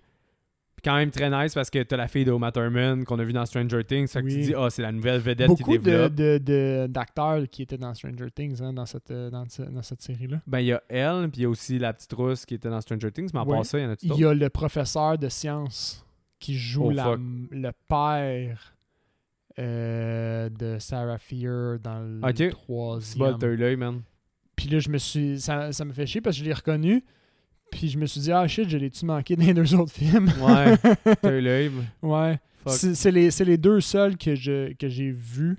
Puis quand même très nice parce que t'as la fille de Uma Thurman qu'on a vu dans Stranger Things. Fait que tu dis, ah, c'est la nouvelle vedette Beaucoup qui de- développe. de- de- d'acteurs qui étaient dans Stranger Things, hein, dans cette, euh, dans, ce- dans cette série-là. Ben, il y a elle, puis il y a aussi la petite rousse qui était dans Stranger Things. Mais à Ouais. ça, il y en a tout Il y a le professeur de sciences qui joue Oh, la- le père euh, de Sarah Fear dans le Ok. C'est troisième. pas t'as eu l'œil, man. Puis là, je me suis. Ça, ça me fait chier parce que je l'ai reconnu. Puis je me suis dit, ah shit, je l'ai-tu manqué dans les deux autres films? Ouais, t'as eu l'œil. ouais. C'est les, les deux seuls que je que j'ai vus.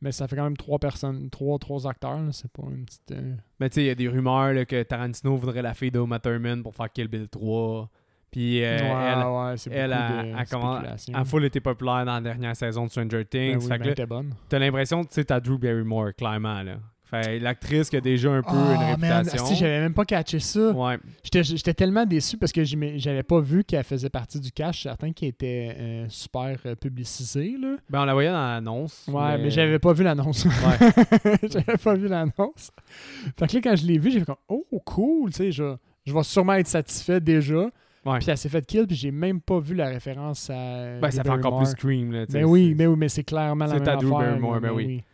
Mais ça fait quand même trois personnes, trois, trois acteurs. C'est pas une petite. euh, Mais tu sais, il y a des rumeurs là, que Tarantino voudrait la fille de Uma Thurman pour faire Kill Bill 3. Puis euh, ouais, elle, ouais, elle, a- a comment- a full été populaire dans la dernière saison de Stranger Ben Things. oui, ben, t'es bonne. t'as l'impression que tu sais, t'as Drew Barrymore, clairement. Là. Fait l'actrice qui a déjà un peu Oh, une man, réputation. asti, j'avais même pas catché ça. ouais. J'étais tellement déçu parce que j'avais pas vu qu'elle faisait partie du cash. Certain qui était euh, super euh, publicisé. Là. Ben, on la voyait dans l'annonce. Ouais, mais, j'avais pas vu l'annonce. Ouais. j'avais pas vu l'annonce. Fait que là, quand je l'ai vu, j'ai fait comme Oh, cool, tu sais, je, je vais sûrement être satisfait déjà. Ouais. Puis elle s'est fait kill, puis j'ai même pas vu la référence à. Ben, ça fait encore plus Barrymore. Scream. Là, tu sais, Ben oui, c'est- mais oui, mais c'est clairement la c'est même à affaire. Drew Barrymore, là, ben oui.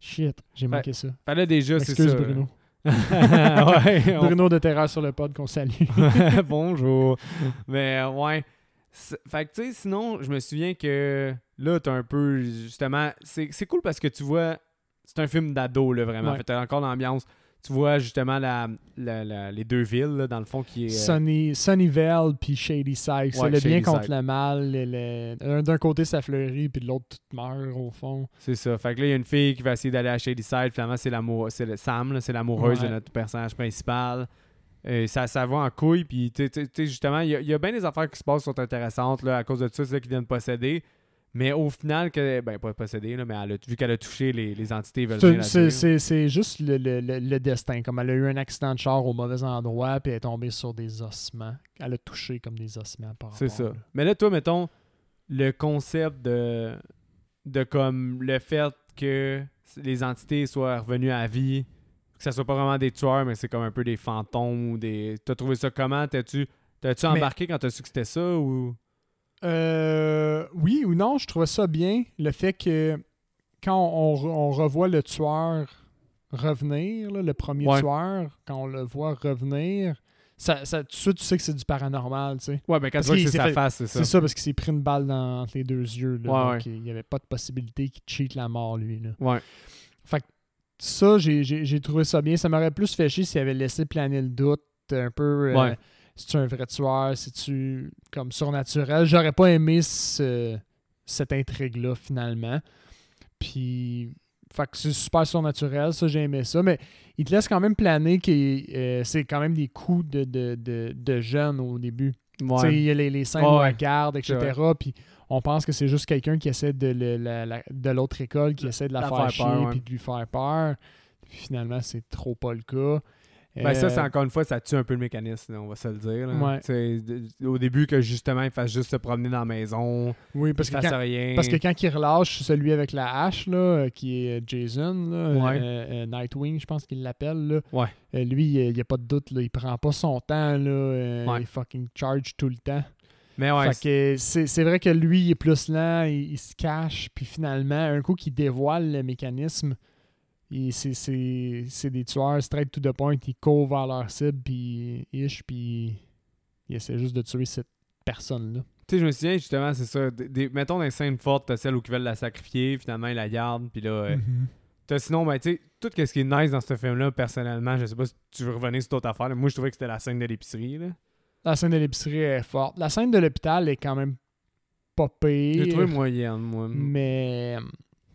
Shit, j'ai manqué ça. Là, déjà, c'est ça. Excuse Bruno. ouais, on- Bruno de Terreur sur le pod qu'on salue. Bonjour. Mais ouais. C'est- Fait que tu sais, sinon, je me souviens que là, t'as un peu. Justement, c'est c'est cool parce que tu vois. C'est un film d'ado, là, vraiment. Ouais. Fait t'as encore l'ambiance. Tu vois justement la, la- la- les deux villes, là, dans le fond, qui est. euh, Sunny, Sunnyvale puis Shady Side. c'est Ouais, le bien contre Side. le mal. le- D'un côté, ça fleurit, puis de l'autre, tout meurt, au fond. C'est ça. Fait que là, il y a une fille qui va essayer d'aller à Shady Side. Finalement, c'est l'amour, c'est le Sam, c'est l'amoureuse Ouais. de notre personnage principal. Euh, ça, ça va en couille. Puis, tu sais- justement, il y, a- il y a bien des affaires qui se passent qui sont intéressantes là, à cause de ça, c'est ça qu'ils viennent posséder. Mais au final, que, ben pas possédée, là, mais elle a- vu qu'elle a touché les, les entités, veulent C'est- juste le, le- le- le destin. Comme elle a eu un accident de char au mauvais endroit, puis elle est tombée sur des ossements. Elle a touché comme des ossements par C'est ça. là. Mais là, toi, mettons, le concept de, de comme le fait que les entités soient revenues à vie, que ça soit pas vraiment des tueurs, mais c'est comme un peu des fantômes ou des. T'as trouvé ça comment? T'as-tu t'as-tu Mais- embarqué quand t'as su que c'était ça ou? Euh, oui ou non, je trouvais ça bien. Le fait que quand on, on revoit le tueur revenir, là, le premier Ouais. tueur, quand on le voit revenir, ça, ça, tout de suite, tu sais que c'est du paranormal, tu sais. Ouais, ben quand Parce tu vois que c'est s'est sa fait- face, c'est ça. C'est ça, parce qu'il s'est pris une balle dans, entre les deux yeux. Là, Ouais, donc, il n'y avait pas de possibilité qu'il cheat la mort, lui. Là. Ouais. Fait que ça, j'ai trouvé ça bien. Ça m'aurait plus fait chier s'il avait laissé planer le doute un peu. euh, Ouais. si tu un vrai tueur, si tu comme surnaturel? J'aurais pas aimé ce- cette intrigue-là, finalement. Puis, fait que c'est super surnaturel, ça, j'ai aimé ça. Mais il te laisse quand même planer que euh, c'est quand même des coups de, de, de, de jeunes au début. Tu sais, il y a les, les scènes où ouais. garde, etc. Puis on pense que c'est juste quelqu'un qui essaie de, le- la- la- de l'autre école, qui essaie de la, La faire, faire chier, puis de lui faire peur. Puis finalement, c'est trop pas le cas. Ben ça, Euh, c'est encore une fois, ça tue un peu le mécanisme, là, on va se le dire. là. Ouais. Au début, que justement, il fasse juste se promener dans la maison, Oui, parce que, fasse quand, rien. parce que quand il relâche celui avec la hache, là, euh, qui est Jason, là, Ouais. euh, euh, Nightwing, je pense qu'il l'appelle, Ouais. euh, lui, il n'y a pas de doute, là, il prend pas son temps, là, euh, il fucking charge tout le temps. Mais ouais, c'est vrai que lui, il est plus lent, il, il se cache, puis finalement, un coup qu'il dévoile le mécanisme, c'est- c'est c'est des tueurs straight to the point, ils courent vers leur cible, puis ish, puis il essaie juste de tuer cette personne-là. Tu sais, je me souviens justement, c'est ça. des- des- mettons les scènes fortes, t'as celle où ils veulent la sacrifier, finalement ils la gardent, puis là. euh, Mhm. T'as sinon, ben, tu sais, tout ce qui est nice dans ce film-là, personnellement, je sais pas si tu veux revenir sur d'autres affaires. là. Moi, je trouvais que c'était la scène de l'épicerie. là. La scène de l'épicerie est forte. La scène de l'hôpital est quand même pas pire. J'ai trouvé moyenne, moi. Mais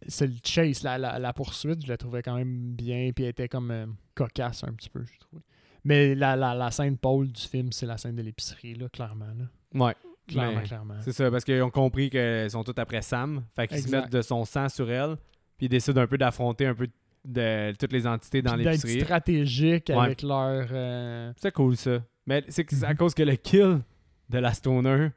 c'est le chase, la, la, la poursuite, je la trouvais quand même bien, puis elle était comme euh, cocasse un petit peu, je trouve. Mais la, la, scène pôle du film, c'est la scène de l'épicerie, là, clairement. Là. Ouais. Clairement, Mais clairement. C'est ça, parce qu'ils ont compris qu'ils sont tous après Sam. Fait qu'ils se mettent de son sang sur elle, puis ils décident un peu d'affronter un peu de toutes les entités dans Puis d'être l'épicerie. stratégique Ouais. avec leur... euh, C'est cool ça. Mais c'est à Mhm. cause que le kill de la stoner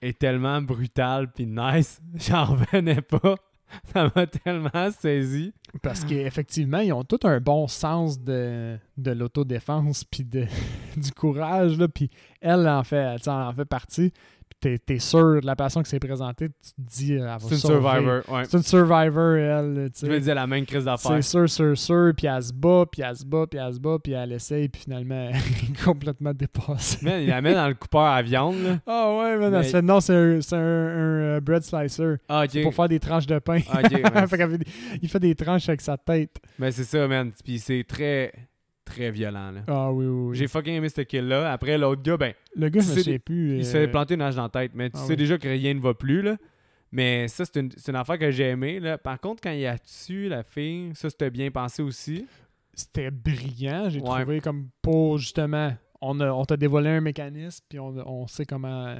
est tellement brutal puis nice, j'en revenais pas. Ça m'a tellement saisi. Parce qu'effectivement, ils ont tous un bon sens de, de l'autodéfense puis du courage. Là, puis elle elle en fait partie. T'es, sûr de la personne qui s'est présentée, tu te dis, elle va C'est une survivor. Ouais. C'est une survivor, elle. tu me disais la même crise d'affaires. C'est sûr, sûr, sûr. Puis elle se bat, puis elle se bat, puis elle se bat, puis elle essaye, puis finalement, elle est complètement dépassée. Man, il la met dans le coupeur à viande. Là. Ah ouais, man, Mais- elle se fait, non, c'est un, un, un, euh, bread slicer. Ah, pour faire des tranches de pain. Ah. Fait il fait des tranches avec sa tête. Mais c'est ça, man. Puis c'est très, très violent. Là. Ah oui, oui, oui. J'ai fucking aimé ce kill-là. Après, l'autre gars, ben, Le gars, je sais, souviens plus. il se euh, fait planter une hache dans la tête. Mais tu Ah sais oui. déjà que rien ne va plus. Là. Mais ça, c'est une, une affaire que j'ai aimé. Là. Par contre, quand il a tué la fille, ça, c'était bien pensé aussi. C'était brillant, j'ai Ouais. trouvé, comme pour justement. On, a- on t'a dévoilé un mécanisme, puis on, on sait comment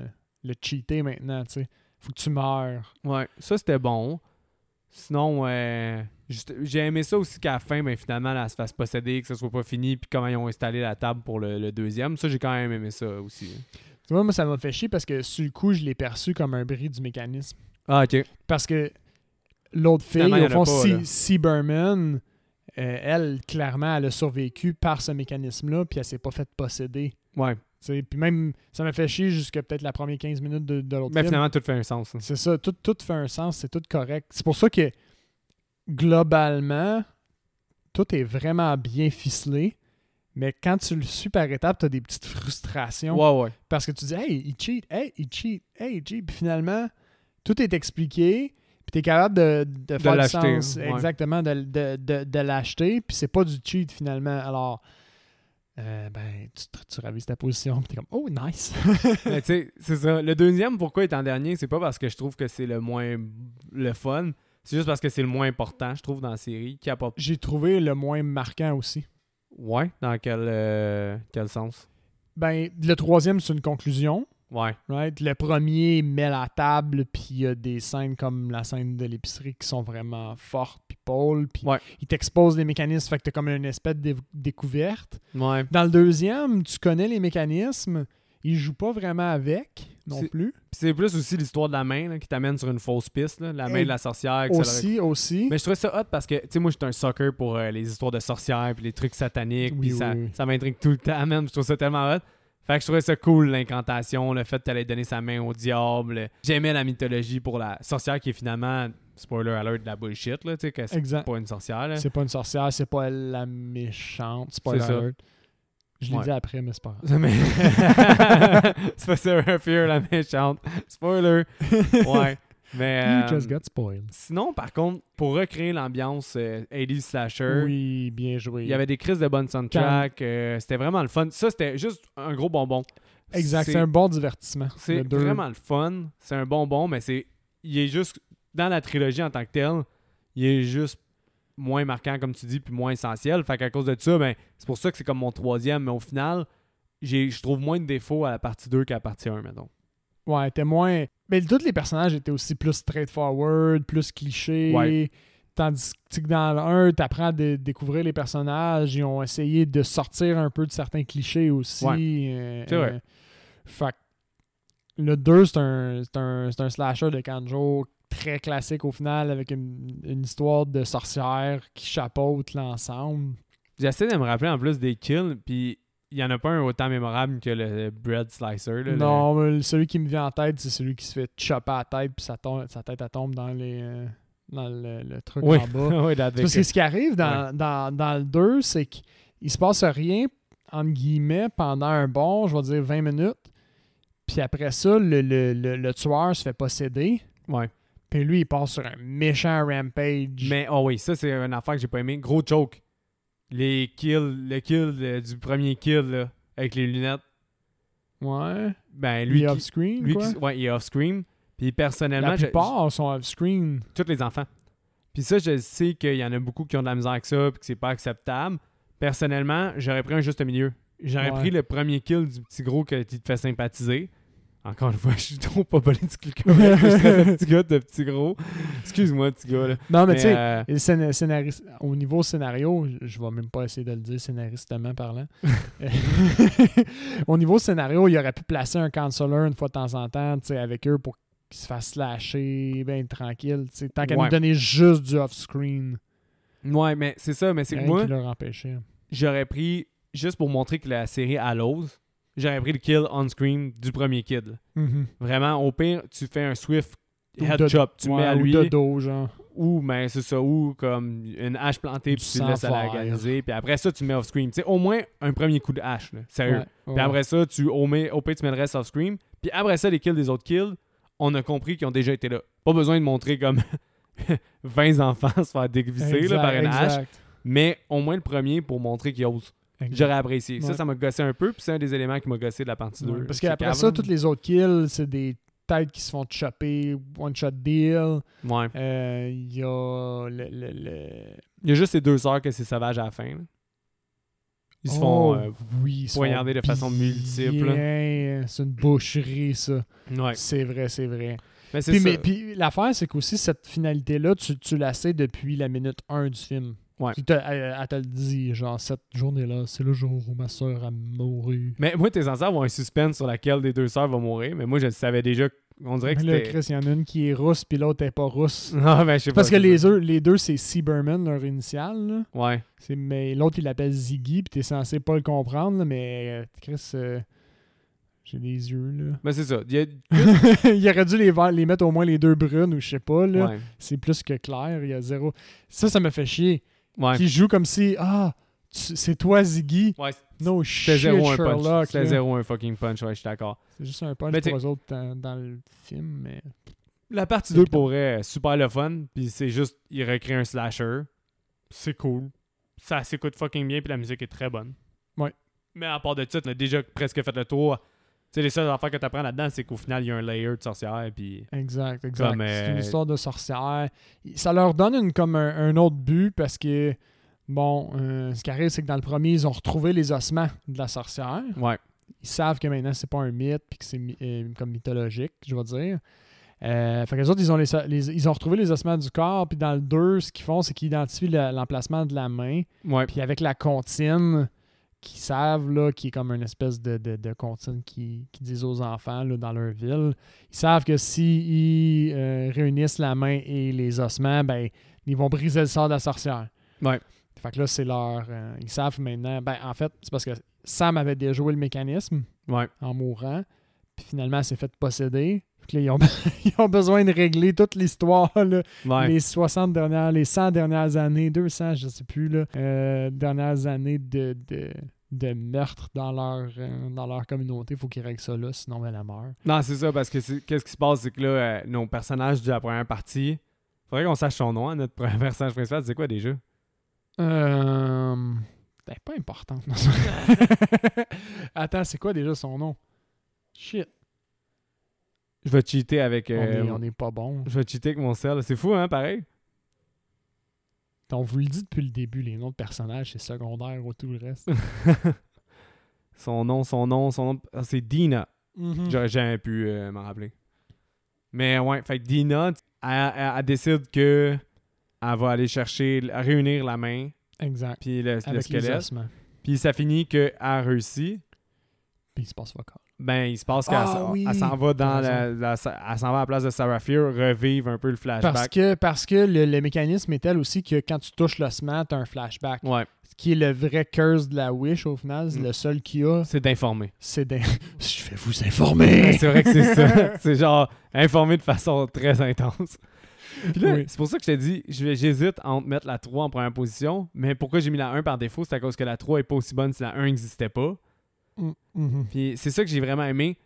le cheater maintenant, tu sais. Faut que tu meurs. Ouais, ça c'était bon. Sinon, euh, j'ai aimé ça aussi qu'à la fin, ben, finalement, elle se fasse posséder, que ce soit pas fini, puis comment ils ont installé la table pour le, le deuxième. Ça, j'ai quand même aimé ça aussi. Tu vois, moi, ça m'a fait chier parce que sur le coup, je l'ai perçu comme un bris du mécanisme. Ah, ok. Parce que l'autre fille, au fond, pas, Seaberman, euh, elle, clairement, elle a survécu par ce mécanisme-là, puis elle s'est pas fait posséder. Ouais. Puis même, ça m'a fait chier jusqu'à peut-être la première 15 minutes de, de l'autre Mais film. finalement, tout fait un sens. hein. C'est ça, tout, tout fait un sens, c'est tout correct. C'est pour ça que globalement, tout est vraiment bien ficelé. Mais quand tu le suis par étapes, tu as des petites frustrations. Ouais, ouais. Parce que tu dis, hey, il cheat, hey, il cheat, hey, il cheat. Puis finalement, tout est expliqué. Puis tu es capable de, de faire l'acheter, sens. ouais. Exactement, de, de, l'acheter. Puis c'est pas du cheat finalement. Alors, euh, ben, tu, tu ravises ta position. Puis t'es comme, oh, nice. Mais tu sais, c'est ça. Le deuxième, pourquoi est en dernier, c'est pas parce que je trouve que c'est le moins le fun. C'est juste parce que c'est le moins important, je trouve, dans la série. Qui apporte. J'ai trouvé le moins marquant aussi. Ouais, dans quel, euh, quel sens? Ben, le troisième, c'est une conclusion. Ouais. Right? Le premier met la table, puis il y a des scènes comme la scène de l'épicerie qui sont vraiment fortes, puis Paul, puis Ouais. il t'expose les mécanismes, fait que t'as comme une espèce de dé- découverte. Ouais. Dans le deuxième, tu connais les mécanismes, il joue pas vraiment avec non plus. C'est plus aussi l'histoire de la main là, qui t'amène sur une fausse piste, là, la main Et- de la sorcière. Aussi, aussi. Mais je trouvais ça hot parce que, tu sais, moi, j'étais un sucker pour euh, les histoires de sorcières puis les trucs sataniques. Oui, puis ça, oui, ça m'intrigue tout le temps, man. Je trouve ça tellement hot. Fait que je trouvais ça cool, l'incantation, le fait que t'allais donner sa main au diable. J'aimais la mythologie pour la sorcière qui est finalement, spoiler alert, de la bullshit, là, tu sais, que c'est pas une sorcière. C'est pas une sorcière, c'est pas la méchante. Spoiler C'est ça. Je l'ai Ouais. dit après, mais c'est pas grave. Mais- c'est pas Sarah Fear, la méchante. Spoiler. Ouais. Mais. You euh, just got spoiled. Sinon, par contre, pour recréer l'ambiance euh, 80s slasher, Oui, bien joué. il y avait des crises de bonnes soundtracks. euh, c'était vraiment le fun. Ça, c'était juste un gros bonbon. Exact, C'est- un bon divertissement. C'est vraiment le fun. C'est un bonbon, mais c'est. Il est juste. Dans la trilogie en tant que telle, il est juste moins marquant, comme tu dis, puis moins essentiel. Fait qu'à cause de ça, ben, c'est pour ça que c'est comme mon troisième. Mais au final, je trouve moins de défauts à la partie 2 qu'à la partie 1, mettons. Ouais, t'es moins. Mais tous les personnages étaient aussi plus straightforward, plus clichés. Ouais. Tandis que dans le 1, t'apprends à dé- découvrir les personnages. Ils ont essayé de sortir un peu de certains clichés aussi. Ouais. Euh, C'est vrai. euh, fait que le 2, c'est un, c'est un, c'est un slasher de Kanjo très classique au final, avec une, une histoire de sorcière qui chapeaute l'ensemble. J'essaie de me rappeler en plus des kills, puis il y en a pas un autant mémorable que le bread slicer. là, le- Non, mais celui qui me vient en tête, c'est celui qui se fait chopper à la tête, puis sa, sa tête elle tombe dans, les, euh, dans le, le truc Oui, en bas. oui, Parce que ce qui arrive dans, dans, dans le 2, c'est qu'il se passe rien, entre guillemets, pendant un bon, je vais dire 20 minutes. Puis après ça, le, le, le, le tueur se fait posséder. Ouais. Puis lui, il passe sur un méchant rampage. Mais, oh oui, ça, c'est une affaire que j'ai pas aimé. Gros choke. Les kills, le kill euh, du premier kill, là, avec les lunettes. Ouais. Ben, Lui, lui, qui, off-screen, lui quoi? qui- ouais, il est off-screen. Puis personnellement, La je- plupart sont off-screen. tous les enfants. Puis ça, je sais qu'il y en a beaucoup qui ont de la misère avec ça, puis que c'est pas acceptable. Personnellement, j'aurais pris un juste milieu. J'aurais Ouais. pris le premier kill du petit gros qui te fait sympathiser. Encore une fois, je suis trop pas je traite le petit gars de petit gros. Excuse-moi, petit gars. Là. Non, mais, tu sais, euh, au niveau scénario, je- vais même pas essayer de le dire scénaristement parlant. au niveau scénario, il aurait pu placer un counselor une fois de temps en temps avec eux pour qu'ils se fassent slasher bien tranquille. Tant qu'à Ouais. nous donner juste du off-screen. ouais, mais c'est ça. Mais c'est que moi, j'aurais pris, juste pour montrer que la série a l'ose, j'aurais pris le kill on-screen du premier kid. Mhm. Vraiment, au pire, tu fais un swift Ou head de- chop. Tu Ouais, mets à ou lui. de dos, genre. Ou, ben, c'est ça, ou comme une hache plantée, puis tu laisses à la. Puis après ça, tu mets off-screen. Tu sais, au moins un premier coup de hache, là, sérieux. Puis ouais. après ça, tu, au, pire, tu mets le reste off-screen. Puis après ça, les kills des autres kills, on a compris qu'ils ont déjà été là. Pas besoin de montrer comme 20 enfants se faire dévisser par une Exact, hache. Mais au moins le premier pour montrer qu'ils osent. J'aurais apprécié. Ça, Ouais. ça m'a gossé un peu. Puis c'est un des éléments qui m'a gossé de la partie 2. Ouais, parce qu'après ça, toutes les autres kills, c'est des têtes qui se font chopper, one-shot deal. Ouais. Euh, Il y a le- le- le, Il y a juste ces deux sœurs que c'est sauvage à la fin. là. Ils se Oh, font. euh, oui, ils se poignarder de façon multiple. C'est une boucherie, ça. ouais. C'est vrai, c'est vrai. Mais- puis l'affaire, c'est qu'aussi, cette finalité-là, tu, tu la sais depuis la minute 1 du film. Ouais. Te- elle, elle te le dit, genre, cette journée-là, c'est le jour où ma soeur a mouru. Mais moi, t'es censé avoir un suspense sur laquelle des deux sœurs va mourir. Mais moi, je le savais déjà. On dirait que c'était. Chris, il y en a une qui est rousse, puis l'autre n'est pas rousse. Non, mais je sais pas. Parce que les, deux- les deux, c'est Seaberman, leur initiale. là. Ouais. Mais l'autre, il l'appelle Ziggy, puis t'es censé pas le comprendre, là, mais euh, Chris, euh, j'ai les yeux, là. Mais c'est ça. Il a. il aurait dû les, mettre au moins les deux brunes, ou je sais pas, là. Ouais. C'est plus que clair, il y a zéro. Ça, ça me fait chier. Ouais. Qui joue comme si, ah, c'est toi Ziggy. Ouais, No shit, zéro un punch. Sherlock. C'était zéro un fucking punch, ouais, je suis d'accord. C'est juste un punch Mais pour eux autres dans, dans le film, mais... La partie C'est 2 le pour vrai, super le fun. Puis c'est juste, il recrée un slasher. C'est cool. Ça s'écoute fucking bien, puis la musique est très bonne. Ouais. Mais à part de ça, on a déjà presque fait le tour. Sais, les seules affaires que tu apprends là-dedans, c'est qu'au final, il y a un layer de sorcière, puis. Exact, exact. Comme, C'est une euh, histoire de sorcière. Ça leur donne une, comme un, un autre but parce que, bon, euh, ce qui arrive, c'est que dans le premier, ils ont retrouvé les ossements de la sorcière. Ouais. ils savent que maintenant c'est pas un mythe puis que c'est euh, comme mythologique, je vais dire. Euh, fait que les autres, ils ont, les, les- ils ont retrouvé les ossements du corps, puis dans le 2, ce qu'ils font, c'est qu'ils identifient le- l'emplacement de la main, puis avec la comptine qu'ils savent, là, qui est comme une espèce de, de, de comptine qui, qui disent aux enfants là, dans leur ville, ils savent que s'ils euh, réunissent la main et les ossements, ben, ils vont briser le sort de la sorcière. Ouais. Fait que là, c'est leur. euh, ils savent maintenant. Ben, en fait, c'est parce que Sam avait déjoué le mécanisme Ouais. en mourant, puis finalement, elle s'est fait posséder. Là, ils ont, ils ont besoin de régler toute l'histoire, Ouais. les 60 dernières, les 100 dernières années, 200, je sais plus, là, euh, dernières années de, de, de meurtre dans leur, euh, dans leur communauté. faut qu'ils règlent ça là, sinon elle meurt. Non, c'est ça, parce que qu'est-ce qui se passe, c'est que là, euh, nos personnages de la première partie, faudrait qu'on sache son nom, hein, notre premier personnage principal, c'est quoi déjà? Euh... Ben, pas important. Attends, c'est quoi déjà son nom? Shit. Je vais cheater avec. On, euh, est, on est pas bon. Je vais cheater avec mon sel. C'est fou, hein, pareil? On vous le dit depuis le début, les noms de personnages, c'est secondaire ou tout le reste. son nom, son nom, son nom. ah, c'est Dina. Mhm. J'aurais jamais pu euh, m'en rappeler. Mais ouais, fait que Dina, elle, elle- elle décide que elle va aller chercher, réunir la main, Exact. puis le, squelette. Puis ça finit qu'elle a réussi. Puis il se passe vocal. Ben, il se passe qu'elle Ah s'en- oui, s'en va dans t'as la, la- elle s'en va à la place de Sarah Fear, revivre un peu le flashback. Parce que, parce que le, le mécanisme est tel aussi que quand tu touches l'ossement, tu as un flashback. Ouais, Ce qui est le vrai curse de la Wish au final, c'est Mm. le seul qu'il y a, c'est d'informer. c'est d'in- Je vais vous informer! c'est vrai que c'est ça. c'est genre informer de façon très intense. Puis là, Oui. c'est pour ça que je t'ai dit, j'hésite entre mettre la 3 en première position, mais pourquoi j'ai mis la 1 par défaut, c'est à cause que la 3 est pas aussi bonne si la 1 n'existait pas. Mm, mhm. Puis c'est ça que j'ai vraiment aimé,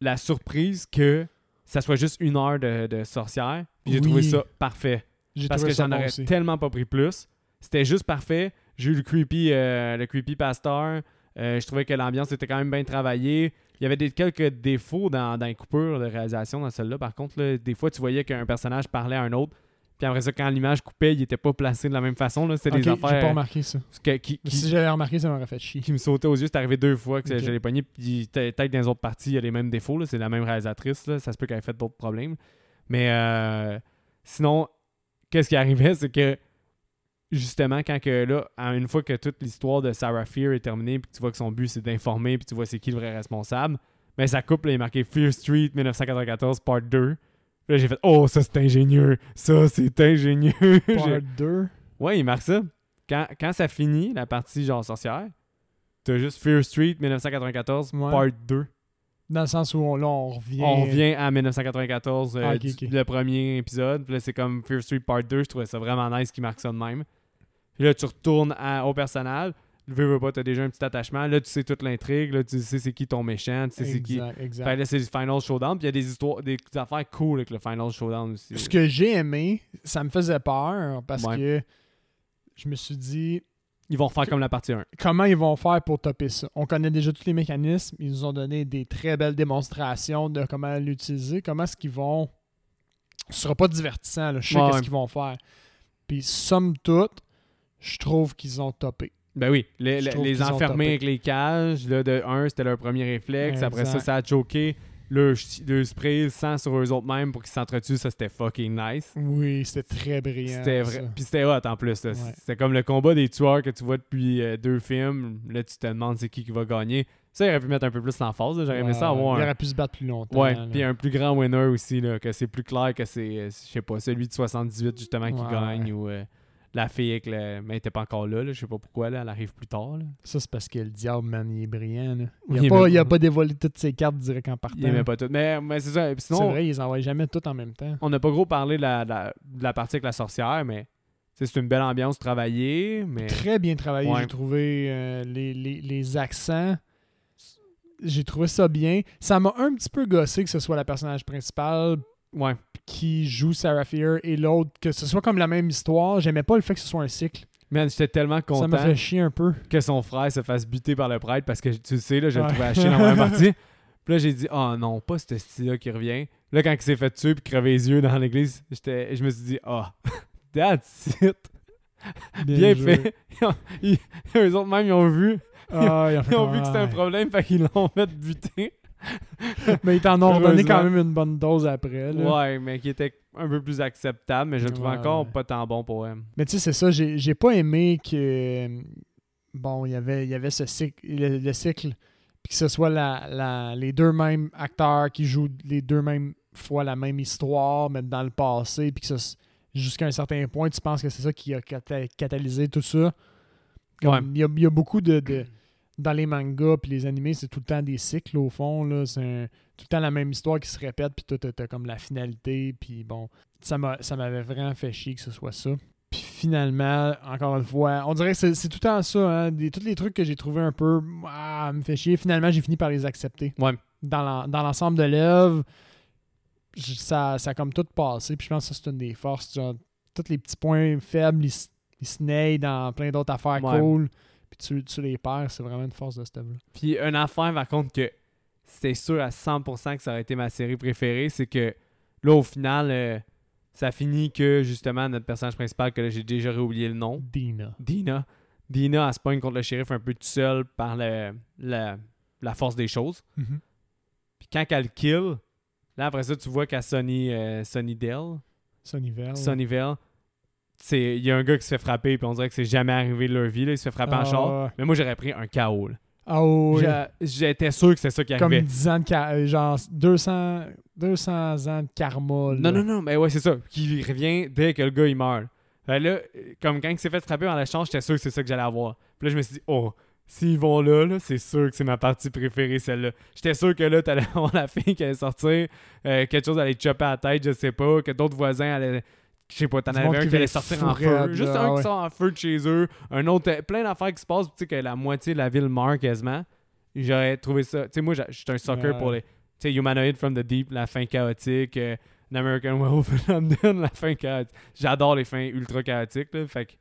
la surprise que ça soit juste une heure de, de sorcière. J'ai Oui. trouvé ça parfait. Parce que j'en bon aurais aussi. tellement pas pris plus. C'était juste parfait. J'ai eu le creepy, euh, le creepy pasteur. Euh, je trouvais que l'ambiance était quand même bien travaillée. Il y avait des, quelques défauts dans, dans les coupures de réalisation dans celle-là. Par contre, là, des fois, tu voyais qu'un personnage parlait à un autre. Puis après ça, quand l'image coupait, il était pas placé de la même façon. C'était des j'ai pas affaires remarqué ça. que- qui, qui- Si j'avais remarqué, ça m'aurait fait chier. qui me sautaient aux yeux. C'est arrivé deux fois que Ok. je l'ai pogné. Puis peut-être dans les autres parties, il y a les mêmes défauts. C'est la même réalisatrice. là. Ça se peut qu'elle ait fait d'autres problèmes. Mais euh, sinon, qu'est-ce qui arrivait, c'est que justement, quand que là, une fois que toute l'histoire de Sarah Fear est terminée, puis que tu vois que son but c'est d'informer, puis tu vois c'est qui le vrai responsable, ben ça coupe, là, il est marqué Fear Street 1994, part 2. Puis là, j'ai fait Oh, ça c'est ingénieux! Ça c'est ingénieux! Part J'ai- 2. Ouais, il marque ça. Quand, quand ça finit, la partie genre sorcière, t'as juste Fear Street 1994, Ouais. part 2. Dans le sens où on, là, on revient. On revient à 1994, euh, Ah, du- le premier épisode. Puis là, c'est comme Fear Street Part 2. Je trouvais ça vraiment nice qu'il marque ça de même. Puis là, tu retournes à- au personnage. Veux, veux pas, t'as déjà un petit attachement. Là, tu sais toute l'intrigue. Là, tu sais c'est qui ton méchant. Tu sais c'est qui. Exact. Fait là, c'est le Final Showdown. Puis il y a des histoires, des affaires cool avec le Final Showdown aussi. Ce que j'ai aimé, ça me faisait peur parce Ouais. que je me suis dit Ils vont refaire comme la partie 1. comment ils vont faire pour topper ça? On connaît déjà tous les mécanismes, ils nous ont donné des très belles démonstrations de comment l'utiliser, comment est-ce qu'ils vont ce sera pas divertissant, là. je sais Ouais. qu'est-ce qu'ils vont faire. Puis somme toute, je trouve qu'ils ont topé. Ben oui, les, les- enfermer avec les cages, là, de un, c'était leur premier réflexe. Après ça, ça a choqué. Le, le spray, le sang sur eux autres mêmes pour qu'ils s'entretuent, ça c'était fucking nice. Oui, c'était très brillant. C'était vrai. Puis c'était hot en plus. Ouais. C'était comme le combat des tueurs que tu vois depuis euh, deux films. Là, tu te demandes c'est qui qui va gagner. Ça, il aurait pu mettre un peu plus l'emphase. là. J'aurais aimé ça avoir Il un. aurait pu se battre plus longtemps. Ouais, puis un plus grand winner aussi, là, que c'est plus clair que c'est, euh, je sais pas, celui de 78 justement qui Ouais, gagne ou euh, la fille avec le. Mais elle était pas encore là, là, je sais pas pourquoi, là, elle arrive plus tard. Là. Ça, c'est parce que le diable, man, il est brillant. là. Il, Il a est pas, même- il a pas dévoilé toutes ses cartes direct en partant. Il aimait pas tout. Mais, mais c'est ça. Puis C'est sinon, vrai, ils envoient jamais toutes en même temps. on n'a pas gros parlé de la, de la, de la partie avec la sorcière, mais c'est une belle ambiance travaillée, mais. Très bien travaillé, Ouais. j'ai trouvé euh, les, les- les accents. J'ai trouvé ça bien. Ça m'a un petit peu gossé que ce soit la personnage principale Ouais. qui joue Sarah Fear et l'autre, que ce soit comme la même histoire. J'aimais pas le fait que ce soit un cycle. Man, j'étais tellement Ça content m'a fait chier un peu. que son frère se fasse buter par le prêtre parce que tu le sais, là, je le Ouais. trouvais à chier dans la première partie. Puis là, j'ai dit, oh non, pas ce style-là qui revient. Là, quand il s'est fait tuer puis crever les yeux dans l'église, je me suis dit, oh, that's it. Bien fait. Ils ont- ils- eux autres même, ils ont vu Ah, ils ont, Ils vu que c'était un problème, fait qu'ils l'ont fait buter. Mais ils t'en ont redonné quand même une bonne dose après. là. Ouais, mais qui était un peu plus acceptable, mais je le trouve Ouais, encore pas tant bon pour elle. Mais tu sais, c'est ça, j'ai j'ai pas aimé que. Bon, il y avait, il y avait ce cycle, le, le cycle, puis que ce soit la, la- les deux mêmes acteurs qui jouent les deux mêmes fois la même histoire, mais dans le passé, puis que ça, jusqu'à un certain point, tu penses que c'est ça qui a cata- catalysé tout ça. Comme, Ouais. Il y, a, il y a beaucoup de, de- Dans les mangas puis les animés, c'est tout le temps des cycles au fond. là. C'est un- tout le temps la même histoire qui se répète, puis toi, t'as- t'as comme la finalité, puis bon. Ça m'a- ça m'avait vraiment fait chier que ce soit ça. Puis finalement, encore une fois, on dirait que c'est tout le temps ça. Hein, des, tous les trucs que j'ai trouvé un peu. Ah, me fait chier. Finalement, j'ai fini par les accepter. Ouais. Dans l'en- dans l'ensemble de l'œuvre, ça, ça a comme tout passé. Puis je pense que ça, c'est une des forces. Genre, tous les petits points faibles, ils, ils se naillent dans plein d'autres affaires Ouais. cool. Tu, tu les perds. C'est vraiment une force de cette œuvre-là. Puis une affaire, par contre, que c'est sûr à 100% que ça aurait été ma série préférée, c'est que là, au final, euh, ça finit que justement notre personnage principal, que là, j'ai déjà oublié le nom, Dina. Dina. Dina, elle se pogne contre le shérif un peu tout seul par le- la, la force des choses. Puis quand elle le kill, là, après ça, tu vois qu'à Sonny, euh, Sunnydale, Sunnyvale. Sunnyvale, il y a un gars qui se fait frapper, puis on dirait que c'est jamais arrivé de leur vie. là, il se fait frapper en Ah, char. ouais. Mais moi, j'aurais pris un KO. Ah oui. J'étais sûr que c'est ça qui Comme arrivait. 10 ans de euh, genre 200, 200 ans de karma. là. Non, non, non, mais ouais, c'est ça. Qui revient dès que le gars il meurt. Fait là, comme quand il s'est fait frapper dans la chambre, j'étais sûr que c'est ça que j'allais avoir. Puis là, je me suis dit, oh, s'ils vont là, là c'est sûr que c'est ma partie préférée, celle-là. J'étais sûr que là, t'allais avoir la fille qui allait sortir, euh, quelque chose allait te chopper à la tête, je sais pas, que d'autres voisins allaient. Je sais pas, t'en avais un qui allait sortir en feu. Juste là, un ouais. qui sort en feu de chez eux, un autre, euh, plein d'affaires qui se passent, tu sais, que la moitié de la ville meurt quasiment. J'aurais trouvé ça. Tu sais, moi, suis un sucker Ouais. pour les. Tu sais, Humanoid from the Deep, la fin chaotique. euh, An American Werewolf in London, la fin chaotique. J'adore les fins ultra chaotiques, là. Fait que.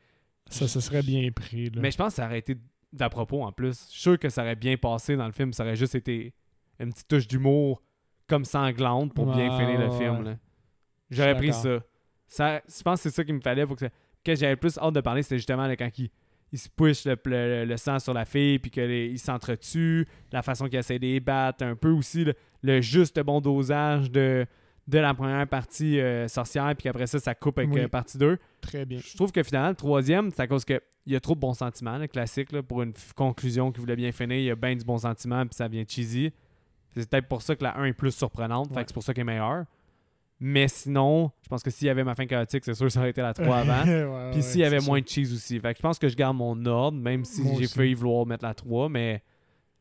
Ça, ça serait bien pris. Là. Mais je pense que ça aurait été d'à propos en plus. Je suis sûr que ça aurait bien passé dans le film. Ça aurait juste été une petite touche d'humour comme sanglante pour bien finir le film. là. J'aurais pris ça. Ça. Je pense que c'est ça qu'il me fallait pour que que j'avais plus hâte de parler. C'était justement là, quand il, il se push le, le- le sang sur la fille puis qu'il s'entretue, la façon qu'il essaie de les battre, un peu aussi le, le juste bon dosage de, de la première partie euh, sorcière puis qu'après ça, ça coupe avec Oui. euh, partie 2. Très bien. Je trouve que finalement, le troisième, c'est à cause que il y a trop de bons sentiments, le classique, là, pour une conclusion qui voulait bien finir. Il y a bien du bon sentiment, puis ça vient cheesy. C'est peut-être pour ça que la 1 est plus surprenante, fait Ouais. que c'est pour ça qu'elle est meilleure. Mais sinon, je pense que s'il y avait ma fin chaotique, c'est sûr que ça aurait été la 3 avant. Ouais, Puis ouais, s'il y avait moins de cheese aussi. Fait que je pense que je garde mon ordre, même si j'ai failli vouloir mettre la 3, mais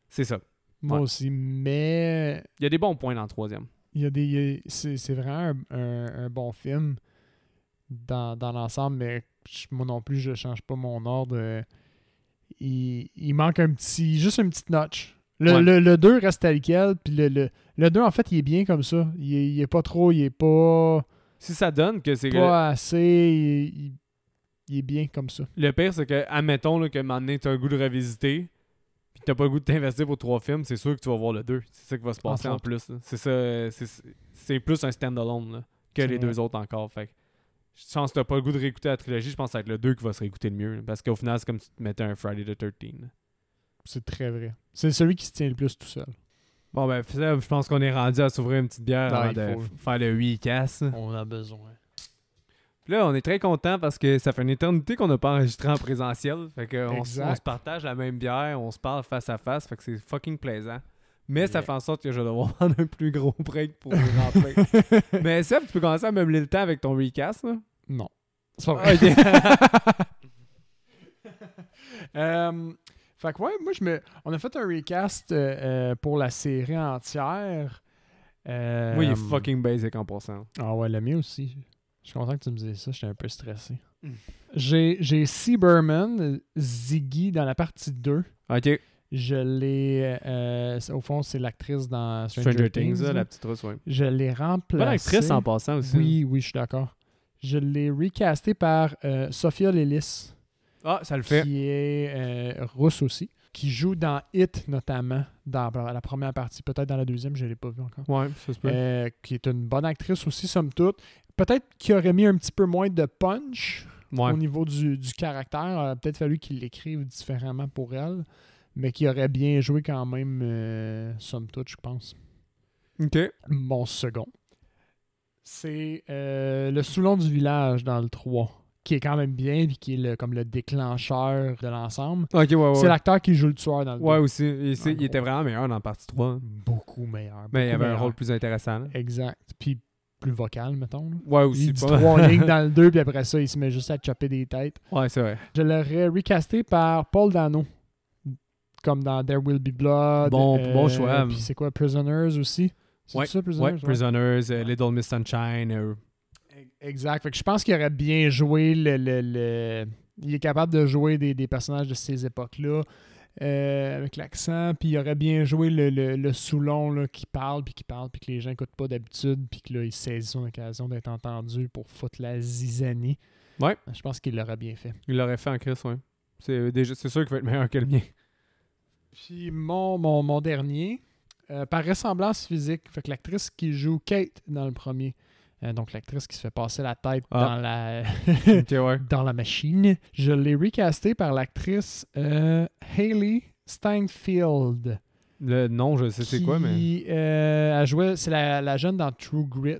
c'est ça. Moi Ouais. aussi. Mais Il y a des bons points dans le troisième. il y a des. C'est vraiment un, un- un bon film dans, dans l'ensemble, mais je- moi non plus, je change pas mon ordre. Euh, Il, il manque un petit. Juste une petite notch. Le, Ouais. le, le 2 reste tel quel, puis le, le, le 2, en fait, il est bien comme ça. Il est, il est pas trop, il est pas, Si ça donne que c'est que- pas assez. Il, il- il est bien comme ça. Le pire, c'est que, admettons là, que un moment donné, t'as un goût de revisiter, puis t'as pas le goût de t'investir pour trois films, c'est sûr que tu vas voir le 2. C'est ça qui va se passer en plus. C'est ça, c'est- plus un stand-alone que les vrai. deux autres encore. Fait que, je pense que t'as pas le goût de réécouter la trilogie, je pense que ça va être le 2 qui va se réécouter le mieux. là, parce qu'au final, c'est comme si tu te mettais un Friday the 13. là. C'est très vrai. C'est celui qui se tient le plus tout seul. Bon, ben, Seb, je pense qu'on est rendu à s'ouvrir une petite bière avant de faire le 8 casse. On a besoin. Puis là, on est très content parce que ça fait une éternité qu'on n'a pas enregistré en présentiel. Fait que on, se partage la même bière, on se parle face à face. Fait que c'est fucking plaisant. Mais ça fait en sorte que je vais devoir prendre un plus gros break pour remplir. Mais Seb, tu peux commencer à meubler le temps avec ton recast. Là? Non. C'est pas vrai. Euh, fait que ouais, moi je me. On a fait un recast euh, euh, pour la série entière. Euh, Moi, il est fucking basic en passant. Ah ouais, le mien aussi. Je suis content que tu me dises ça, j'étais un peu stressé. Mm. J'ai J'ai Seaberman, Ziggy dans la partie 2. Ok. Je l'ai. euh, au fond, c'est l'actrice dans Stranger, Stranger Things. Things, là, là. la petite rousse, ouais. Je l'ai remplacée. Bonne actrice en passant aussi. Oui, oui, je suis d'accord. Je l'ai recasté par euh, Sophia Lillis. Ah, ça le fait. qui est euh, russe aussi, qui joue dans Hit notamment, dans la première partie, peut-être dans la deuxième, je ne l'ai pas vu encore. Ouais, ça se peut. Euh, qui est une bonne actrice aussi, somme toute. Peut-être qu'il aurait mis un petit peu moins de punch ouais. au niveau du, du caractère. Il aurait peut-être fallu qu'il l'écrive différemment pour elle. mais qui aurait bien joué quand même, euh, somme toute, je pense. Ok. Mon second, c'est euh, le Soulon du village dans le 3, qui est quand même bien, puis qui est le- comme le déclencheur de l'ensemble. Ouais, ouais. C'est l'acteur qui joue le tueur dans le Ouais, 2. aussi. Il, était vraiment meilleur dans la partie 3. Beaucoup meilleur. Mais il avait un rôle plus intéressant. là. Exact. Puis plus vocal, mettons. là. Ouais, aussi. Il dit pas- trois lignes dans le 2, puis après ça, il se met juste à chopper des têtes. Ouais, c'est vrai. Je l'aurais recasté par Paul Dano. Comme dans There Will Be Blood. Bon- euh, bon choix. Puis c'est quoi, Prisoners aussi? C'est Ouais, ça, Prisoners? Ouais, Ouais. Prisoners, euh, Little Miss Sunshine. euh, Exact. Fait que je pense qu'il aurait bien joué le, le- le- Il est capable de jouer des, des personnages de ces époques-là euh, avec l'accent. Puis il aurait bien joué le, le, le Soulon là, qui parle, puis qui parle, puis que les gens n'écoutent pas d'habitude, puis que là, il saisit son occasion d'être entendu pour foutre la zizanie. Ouais. Je pense qu'il l'aurait bien fait. il l'aurait fait en Chris, ouais. C'est euh, déjà- c'est sûr qu'il va être meilleur que le mien. Puis mon, mon, mon dernier, euh, par ressemblance physique, fait que l'actrice qui joue Kate dans le premier, euh, donc l'actrice qui se fait passer la tête Ah. dans la ouais. dans la machine, je l'ai recasté par l'actrice euh, Hailey Steinfeld. Le nom, je sais c'est quoi, mais. qui, euh, a joué, c'est la, la jeune dans True Grit.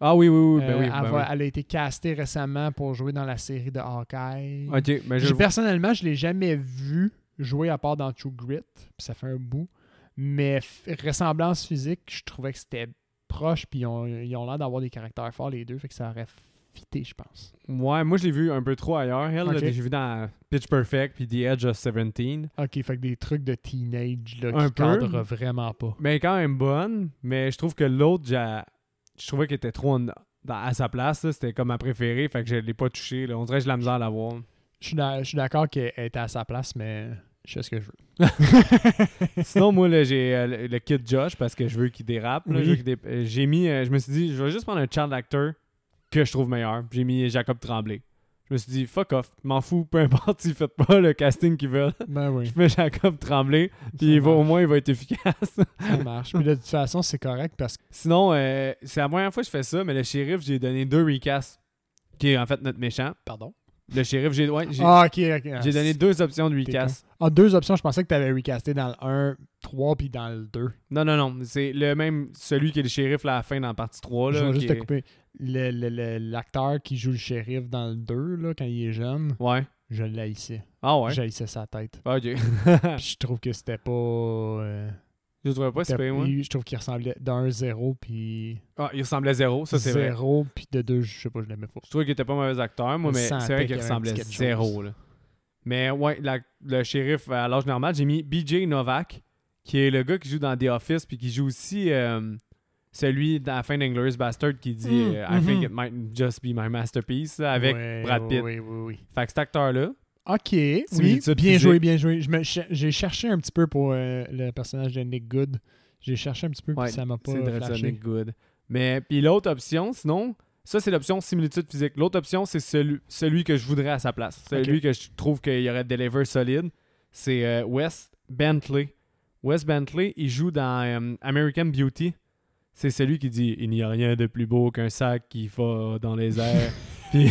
Ah oui, oui, oui. Ben Euh, oui, elle, ben va- oui. elle a été castée récemment pour jouer dans la série de Hawkeye. Ok, mais je. J'ai- personnellement, je l'ai jamais vu jouer à part dans True Grit, puis ça fait un bout. Mais ressemblance physique, je trouvais que c'était proche, puis ils ont l'air d'avoir des caractères forts les deux, fait que ça aurait fité, je pense. Ouais, moi je l'ai vu un peu trop ailleurs. Elle, j'ai vu dans Pitch Perfect puis The Edge of 17. Ok, fait que des trucs de teenage là, Un qui peu. cadrent vraiment pas. Mais quand même bonne. Mais je trouve que l'autre, j'ai- je trouvais qu'elle était trop en- à sa place. là. C'était comme ma préférée. Fait que je l'ai pas touché. Là. On dirait que j'ai la misère à la voir. Je suis d'a- je suis d'accord qu'elle était à sa place, mais je fais ce que je veux. Sinon, moi, là, j'ai euh, le, kid Josh parce que je veux qu'il dérape. Oui. Euh, J'ai mis, euh, je me suis dit, je vais juste prendre un child actor que je trouve meilleur. J'ai mis Jacob Tremblay. Je me suis dit, fuck off, m'en fous, peu importe s'ils font pas le casting qu'ils veulent. Ben oui, Je mets Jacob Tremblay, puis il va, au moins il va être efficace. ça marche. Puis de toute façon, c'est correct parce que Sinon, euh, c'est la première fois que je fais ça, mais le shérif, j'ai donné deux recasts, qui est en fait notre méchant. Pardon? Le shérif, j'ai ouais, Ah, ok, ok. Ah, donné deux options de recast. En deux options, je pensais que tu avais recasté dans le 1, 3 puis dans le 2. Non, non, non, c'est le même, celui qui est le shérif là, à la fin dans la partie 3. je Là, vais juste te est- couper. Le- le- le- L'acteur qui joue le shérif dans le 2, là, quand il est jeune, Ouais. je l'haïssais. Ah ouais? J'haïssais sa tête. Ah, ok. Puis je trouve que c'était pas. euh, je le trouvais pas si pire, moi. il- je trouve qu'il ressemblait d'un 0 puis Ah, il ressemblait à zéro, ça c'est vrai. 0 puis de 2, je sais pas, je l'aimais pas. Je trouvais qu'il était pas mauvais acteur, moi, Il mais c'est vrai qu'il ressemblait zéro. chose. Là. Mais ouais, la- le shérif à l'âge normal, j'ai mis BJ Novak, qui est le gars qui joue dans The Office, puis qui joue aussi euh, celui dans la fin d'Inglourious Bastard qui dit Mm, euh, I think mhm. it might just be my masterpiece là, avec Ouais, Brad Pitt. Oui, oui, oui. Fait que cet acteur-là, Ok, oui, bien joué, bien joué. J'ai cherché un petit peu pour euh, le personnage de Nick Good. J'ai cherché un petit peu, puis ouais, ça m'a pas flashé. Dretsonic Good. Mais puis l'autre option, sinon, ça c'est l'option similitude physique. L'autre option, c'est celui, celui que je voudrais à sa place. Celui que je trouve qu'il y aurait deliver solide. C'est euh, Wes Bentley. Wes Bentley, il joue dans euh, American Beauty. C'est celui qui dit Il n'y a rien de plus beau qu'un sac qui va dans les airs. Puis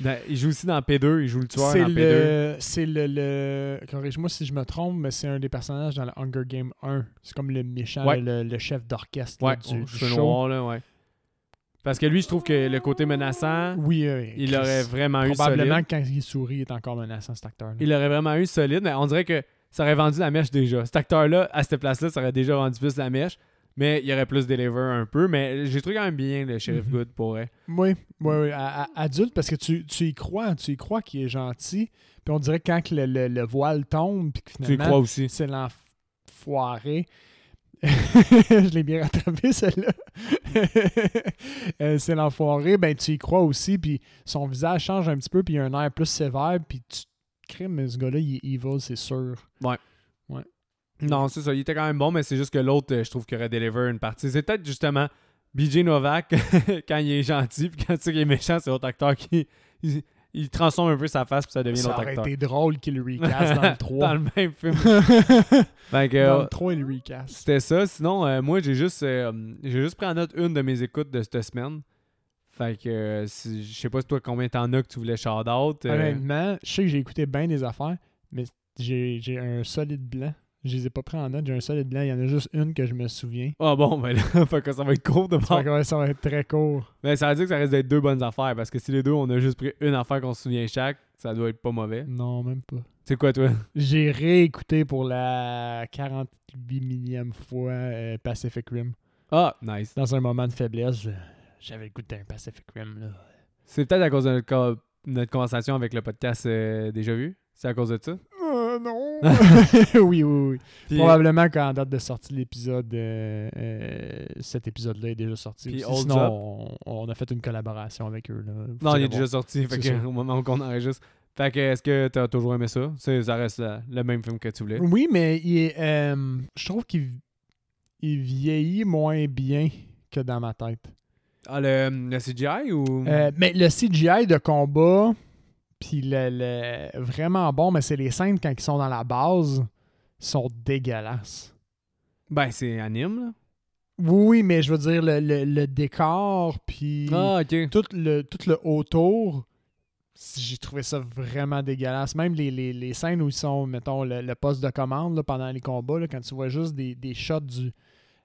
dans- il joue aussi dans P2, il joue le tueur C'est dans P2. le, c'est le, le- corrige-moi si je me trompe, mais c'est un des personnages dans le Hunger Game 1. C'est comme le méchant, Ouais. le, le chef d'orchestre Ouais, du, du show. noir, là, ouais. Parce que lui, je trouve que le côté menaçant, Oui, oui. il Chris. aurait vraiment eu solide. Probablement quand il sourit, il est encore menaçant, cet acteur. Il aurait vraiment eu solide, mais on dirait que ça aurait vendu la mèche déjà. Cet acteur-là, à cette place-là, ça aurait déjà vendu plus la mèche, mais il aurait plus deliver un peu. Mais j'ai trouvé quand même bien le Sheriff Mhm. Good pour vrai. Oui, oui, oui. à- à- adulte, parce que tu, tu y crois, tu y crois qu'il est gentil. Puis on dirait que quand le, le- le voile tombe, puis que Tu y finalement, crois aussi. c'est l'enfoiré. je l'ai bien rattrapé, celle-là. Euh, c'est l'enfoiré, ben tu y crois aussi, puis son visage change un petit peu, puis il a un air plus sévère, puis tu crées, mais ce gars-là, il est evil, c'est sûr. Non, c'est ça. Il était quand même bon, mais c'est juste que l'autre, euh, je trouve qu'il aurait deliver une partie. C'est peut-être justement BJ Novak, quand il est gentil, puis quand tu sais qu'il est méchant, c'est l'autre acteur qui. Il, il transforme un peu sa face, puis ça devient Ça l'autre aurait acteur. été drôle qu'il le recast dans le 3. Dans le même film. Fait que, Dans euh, le 3, il le recast. C'était ça. Sinon, euh, moi, j'ai juste, euh, j'ai juste pris en note une de mes écoutes de cette semaine. Fait que, euh, si- je sais pas toi combien t'en as que tu voulais shout out. euh, Honnêtement, je sais que j'ai écouté bien des affaires, mais j'ai un solide blanc. Je les ai pas pris en note. J'ai un solide blanc. Il y en a juste une que je me souviens. Ah bon, ben là, fait que ça va être court de ouais, ça va être très court. Mais ça veut dire que ça reste d'être deux bonnes affaires parce que si les deux, on a juste pris une affaire qu'on se souvient chaque, ça doit être pas mauvais. Non, même pas. C'est quoi, toi? J'ai réécouté pour la 48 millième fois euh, Pacific Rim. Ah, nice. Dans un moment de faiblesse, j'avais le goût d'un Pacific Rim. Là. C'est peut-être à cause de notre, co- notre conversation avec le podcast euh, déjà vu? C'est à cause de ça? Euh, non. oui, oui, oui. Puis, Probablement qu'en date de sortie de l'épisode, euh, euh, cet épisode-là est déjà sorti. Puis aussi. Sinon, on, on a fait une collaboration avec eux. Là. Non, il est déjà sorti. Fait que, au moment où on enregistre. Fait que, est-ce que t'as toujours aimé ça? Ça reste la- le même film que tu voulais. Oui, mais il est, euh, je trouve qu'il il vieillit moins bien que dans ma tête. Ah, le, le CGI ou? Mais le CGI de combat, puis le, le- vraiment bon, mais c'est les scènes quand ils sont dans la base, sont dégueulasses. Ben, c'est anime, là. Oui, mais je veux dire, le, le- le décor, puis Ah, tout, le, tout le autour, j'ai trouvé ça vraiment dégueulasse. Même les, les- les scènes où ils sont, mettons, le, le poste de commande là, pendant les combats, là, quand tu vois juste des, des shots du,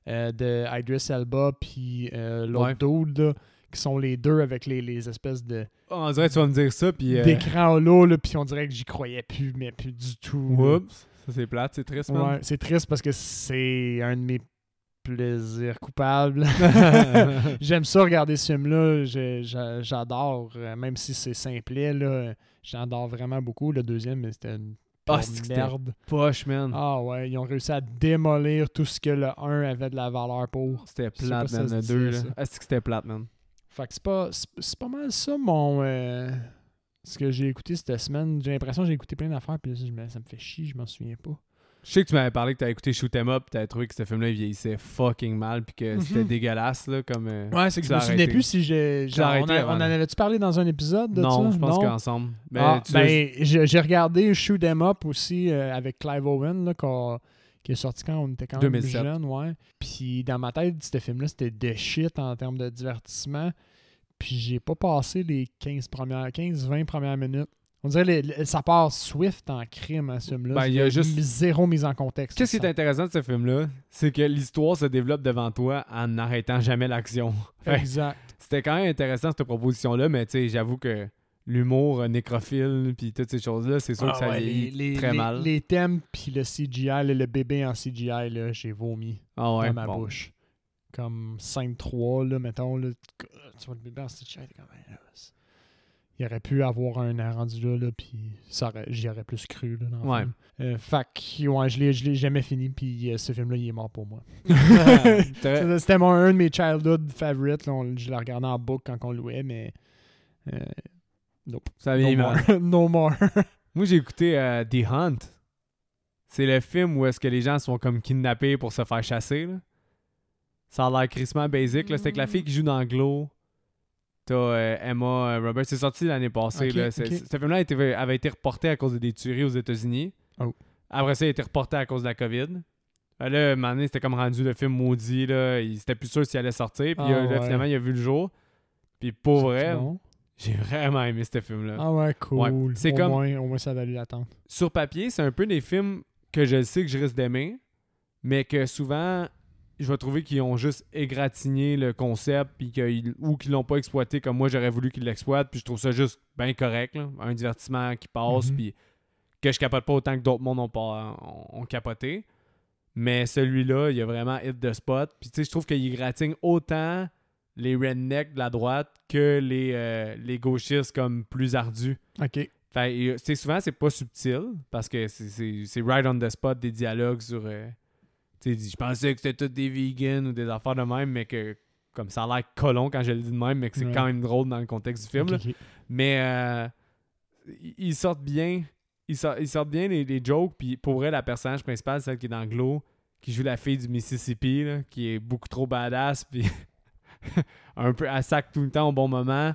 euh, de Idris Elba, puis euh, l'autre dude, là, qui sont les deux avec les, les espèces de On dirait que tu vas me dire ça, puis. euh, d'écran holo, là, puis on dirait que j'y croyais plus, mais plus du tout. Oups. Ça, c'est plate, c'est triste, man. Ouais, c'est triste parce que c'est un de mes plaisirs coupables. J'aime ça regarder ce film-là. J'adore, euh, même si c'est simplet, là, j'adore vraiment beaucoup. Le deuxième, c'était une Ah, c'était- merde. Poche, man. Ah ouais, ils ont réussi à démolir tout ce que le 1 avait de la valeur pour. C'était plate, man, le se 2, dit, là. ça. Ah, c'est que c'était plate, man. Fait que c'est pas, c'est pas mal ça, mon. euh, ce que j'ai écouté cette semaine. J'ai l'impression que j'ai écouté plein d'affaires, puis ça me fait chier, je m'en souviens pas. Je sais que tu m'avais parlé que t'avais écouté Shoot 'em Up, t'avais trouvé que ce film-là il vieillissait fucking mal, puis que Mhm. c'était dégueulasse, là, comme. euh, Ouais, c'est que je me souvenais plus si j'ai. On, a- on en avait-tu parlé dans un épisode de Non, ça? je pense qu'ensemble. Mais Ah, tu l'as- ben, j'ai j'ai regardé Shoot 'em Up aussi euh, avec Clive Owen, là, qu'on- qui est sorti quand on était quand même 2007. jeune, ouais. Puis dans ma tête, ce film-là, c'était de shit en termes de divertissement. Puis j'ai pas passé les 15 premières, 15-20 premières minutes. On dirait que ça part swift en crime à ce film-là. Ben, il y a juste- zéro mise en contexte. Qu'est-ce qui est intéressant de ce film-là, c'est que l'histoire se développe devant toi en n'arrêtant jamais l'action. Exact. C'était quand même intéressant cette proposition-là, mais tu sais, j'avoue que l'humour euh, nécrophile puis toutes ces choses-là, c'est sûr Ah que ça ouais, vieillit les, les- très les- mal. Les thèmes puis le CGI, le bébé en CGI, là, j'ai vomi. Ah ouais, dans ma bon. bouche. Comme 5-3, là, mettons. Là, tu vois le bébé en CGI, t'es comme, c'est- il aurait pu avoir un rendu là, là puis j'y aurais plus cru là, dans le Ouais. film. Euh, fait que, ouais, je l'ai, je l'ai jamais fini, puis euh, ce film-là, il est mort pour moi. C'était mon, un de mes childhood favorites. là, on- je l'ai regardé en boucle quand on louait, mais. euh, nope. ça No more. no more. Moi, j'ai écouté euh, The Hunt. C'est le film où est-ce que les gens sont comme kidnappés pour se faire chasser. là. Ça a l'air crissement basic. là. C'est avec la fille qui joue dans Glow. T'as euh, Emma euh, Roberts. C'est sorti l'année passée. Là. Ce film-là avait été reporté à cause des tueries aux États-Unis. Oh. Après ça, il a été reporté à cause de la COVID. Là, à un moment donné, c'était comme rendu le film maudit. Là. Il était plus sûr s'il allait sortir. Puis Ah là, ouais. finalement, il a vu le jour. Puis pour vrai, Bon? J'ai vraiment aimé ce film-là. Ah ouais, cool. Ouais, c'est au, comme- moins, au moins, ça valu l'attente. sur papier, c'est un peu des films que je sais que je risque d'aimer, mais que souvent, je vais trouver qu'ils ont juste égratigné le concept puis qu'ils- ou qu'ils l'ont pas exploité comme moi j'aurais voulu qu'ils l'exploitent. Puis je trouve ça juste bien correct. là. Un divertissement qui passe, Mhm. puis que je capote pas autant que d'autres mondes ont, pas, ont, ont capoté. Mais celui-là, il a vraiment hit the spot. Puis tu sais, je trouve qu'il égratigne autant les rednecks de la droite que les, euh, les gauchistes comme plus ardus. Ok. Fait, euh, c'est souvent, c'est pas subtil parce que c'est- c'est c'est right on the spot des dialogues sur. euh, tu sais, je pensais que c'était tous des vegans ou des affaires de même, mais que comme ça a l'air colon quand je le dis de même, mais que c'est Ouais. quand même drôle dans le contexte du film. Mais euh, ils- sortent bien. Ils sortent, ils sortent bien les, les jokes. Puis pour vrai, la personnage principale, celle qui est dans Glow, qui joue la fille du Mississippi, là, qui est beaucoup trop badass, puis un peu à sac tout le temps au bon moment,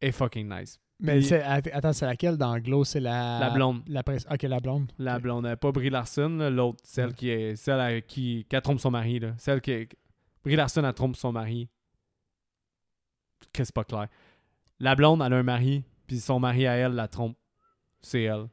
est fucking nice. Mais Puis- attends, c'est laquelle dans Glow? C'est la. La blonde. La pres- Ok, la blonde. La blonde, pas Brie Larson, l'autre, celle Ouais. qui est celle à qui, qui elle trompe son mari, là. Celle qui Brie Larson, elle trompe son mari. Que c'est pas clair. La blonde, elle a un mari, puis son mari à elle la trompe. C'est elle.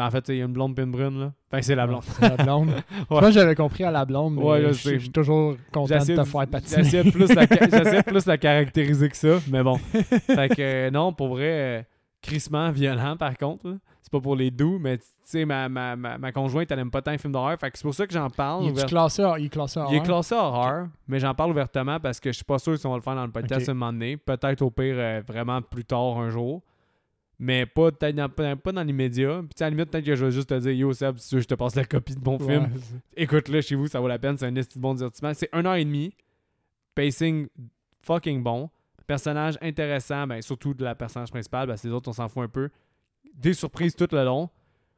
Ben, en fait, il y a une blonde puis une brune, là. Enfin, c'est la blonde. La blonde. Moi, j'avais compris à la blonde, mais Ouais, je suis toujours content de te faire patiner. J'essaie de, plus la ca- j'essaie de plus la caractériser que ça, mais bon. fait que euh, non, pour vrai, euh, crissement violent par contre. là. C'est pas pour les doux, mais tu sais, ma, ma, ma, ma conjointe, elle aime pas tant les films d'horreur. Fait que c'est pour ça que j'en parle. Il est ouvert- classé, il est classé Il est horreur? classé horreur, mais j'en parle ouvertement parce que je suis pas sûr si on va le faire dans le podcast Ok. un moment donné. Peut-être au pire euh, vraiment plus tard un jour. Mais pas peut-être dans, pas dans l'immédiat. Puis à la limite, peut-être que je vais juste te dire Yo Seb, si tu veux, je te passe la copie de mon Ouais, film. Écoute-le chez vous, ça vaut la peine. C'est un esti de bon divertissement. C'est une heure et demie. Pacing fucking bon. Personnage intéressant, ben, surtout de la personnage principale, que les autres, on s'en fout un peu. Des surprises tout le long.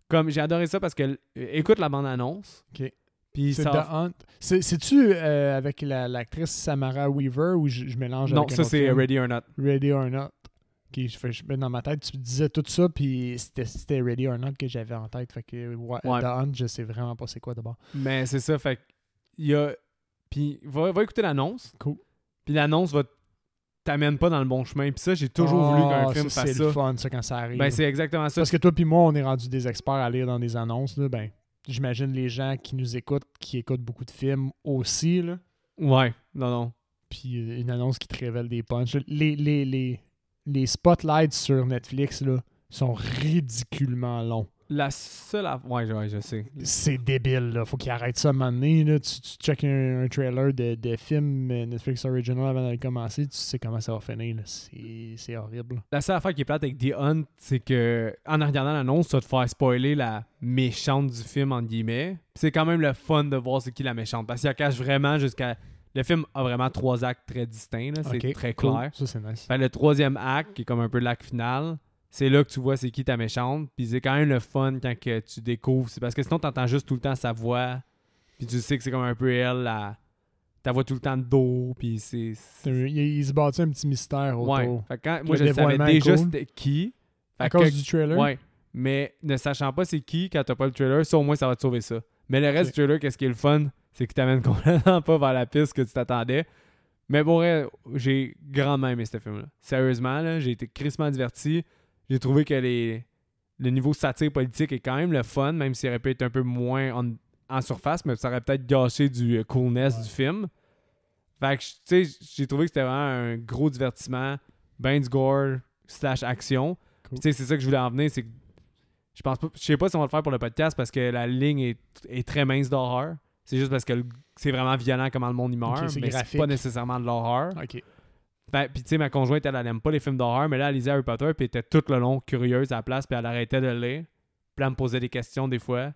Comme j'ai adoré ça parce que euh, écoute la bande-annonce. Ok. Puis C'est ça. The Hunt. C'est- C'est-tu euh, avec la- l'actrice Samara Weaver ou je, je mélange Non, avec un ça c'est? Ready or Not. Ready or Not. Ok, je je- dans ma tête, tu disais tout ça, puis c'était- c'était Ready or Not que j'avais en tête. Fait que ouais, Ouais. The Hunt, je sais vraiment pas c'est quoi d'abord. Mais c'est ça, fait il y a. Puis va, va écouter l'annonce. Cool. Puis l'annonce va t'amène pas dans le bon chemin. Puis ça, j'ai toujours voulu qu'un Ah, film ça, fasse C'est ça. le fun, ça, quand ça arrive. Ben c'est exactement ça. Parce que toi puis moi, on est rendu des experts à lire dans des annonces. Là, ben, j'imagine les gens qui nous écoutent, qui écoutent beaucoup de films aussi. Là. Ouais, non, non. Puis euh, une annonce qui te révèle des punchs. Les, les, les, les spotlights sur Netflix là, sont ridiculement longs. La seule. Ouais, ouais, je sais. C'est débile, là. Faut qu'ils arrêtent ça maintenant. Là. Tu, tu checkes un, un trailer de, de film Netflix Original avant de commencer, tu sais comment ça va finir. C'est horrible. La seule affaire qui est plate avec The Hunt, c'est que en regardant l'annonce, ça va te faire spoiler la méchante du film, entre guillemets. C'est quand même le fun de voir c'est qui la méchante. Parce qu'il cache vraiment jusqu'à. Le film a vraiment trois actes très distincts. C'est très cool. clair. Ça, c'est nice. Fait le troisième acte, qui est comme un peu l'acte final, c'est là que tu vois c'est qui ta méchante. Puis c'est quand même le fun quand que tu découvres. C'est parce que sinon, t'entends juste tout le temps sa voix. Puis tu sais que c'est comme un peu elle, la... ta voix tout le temps de dos. Puis c'est. Il, se bâtit un petit mystère autour. Ouais. Fait que quand, moi, je savais déjà cool. c'était qui. Fait À que- cause du trailer? Ouais. Mais ne sachant pas c'est qui quand t'as pas le trailer, ça au moins ça va te sauver ça. Mais le reste du trailer, qu'est-ce qui est le fun, c'est qu'il t'amène complètement pas vers la piste que tu t'attendais. Mais pour vrai, j'ai grandement aimé ce film-là. Sérieusement, là, j'ai été crissement diverti. J'ai trouvé que les, le niveau satire politique est quand même le fun, même s'il aurait pu être un peu moins en, en surface, mais ça aurait peut-être gâché du euh, coolness Ouais. du film. Fait que, tu sais, j'ai trouvé que c'était vraiment un gros divertissement, ben du gore slash action. Tu sais, c'est ça que je voulais en venir, c'est que je pense pas, je sais pas si on va le faire pour le podcast parce que la ligne est, est très mince d'horreur. C'est juste parce que le- c'est vraiment violent comment le monde y meurt, Ok, c'est mais c'est graphique. pas nécessairement de l'horreur. Ok. Ben, puis tu sais, ma conjointe, elle, elle aime pas les films d'horreur, mais là, elle lisait Harry Potter, puis elle était tout le long curieuse à la place, puis elle arrêtait de lire. Puis elle me posait des questions des fois.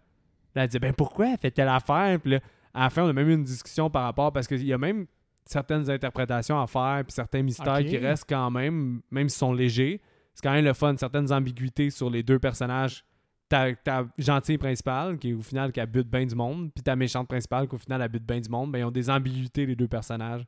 Là, elle disait, ben pourquoi elle fait telle affaire? Puis là, à la fin, on a même eu une discussion par rapport, parce qu'il y a même certaines interprétations à faire, puis certains mystères Ok. qui restent quand même, même s'ils sont légers. C'est quand même le fun, certaines ambiguïtés sur les deux personnages. Ta, ta gentille principale, qui au final qui a bute bien du monde, puis ta méchante principale, qui au final a bute bien du monde, ben ils ont des ambiguïtés, les deux personnages.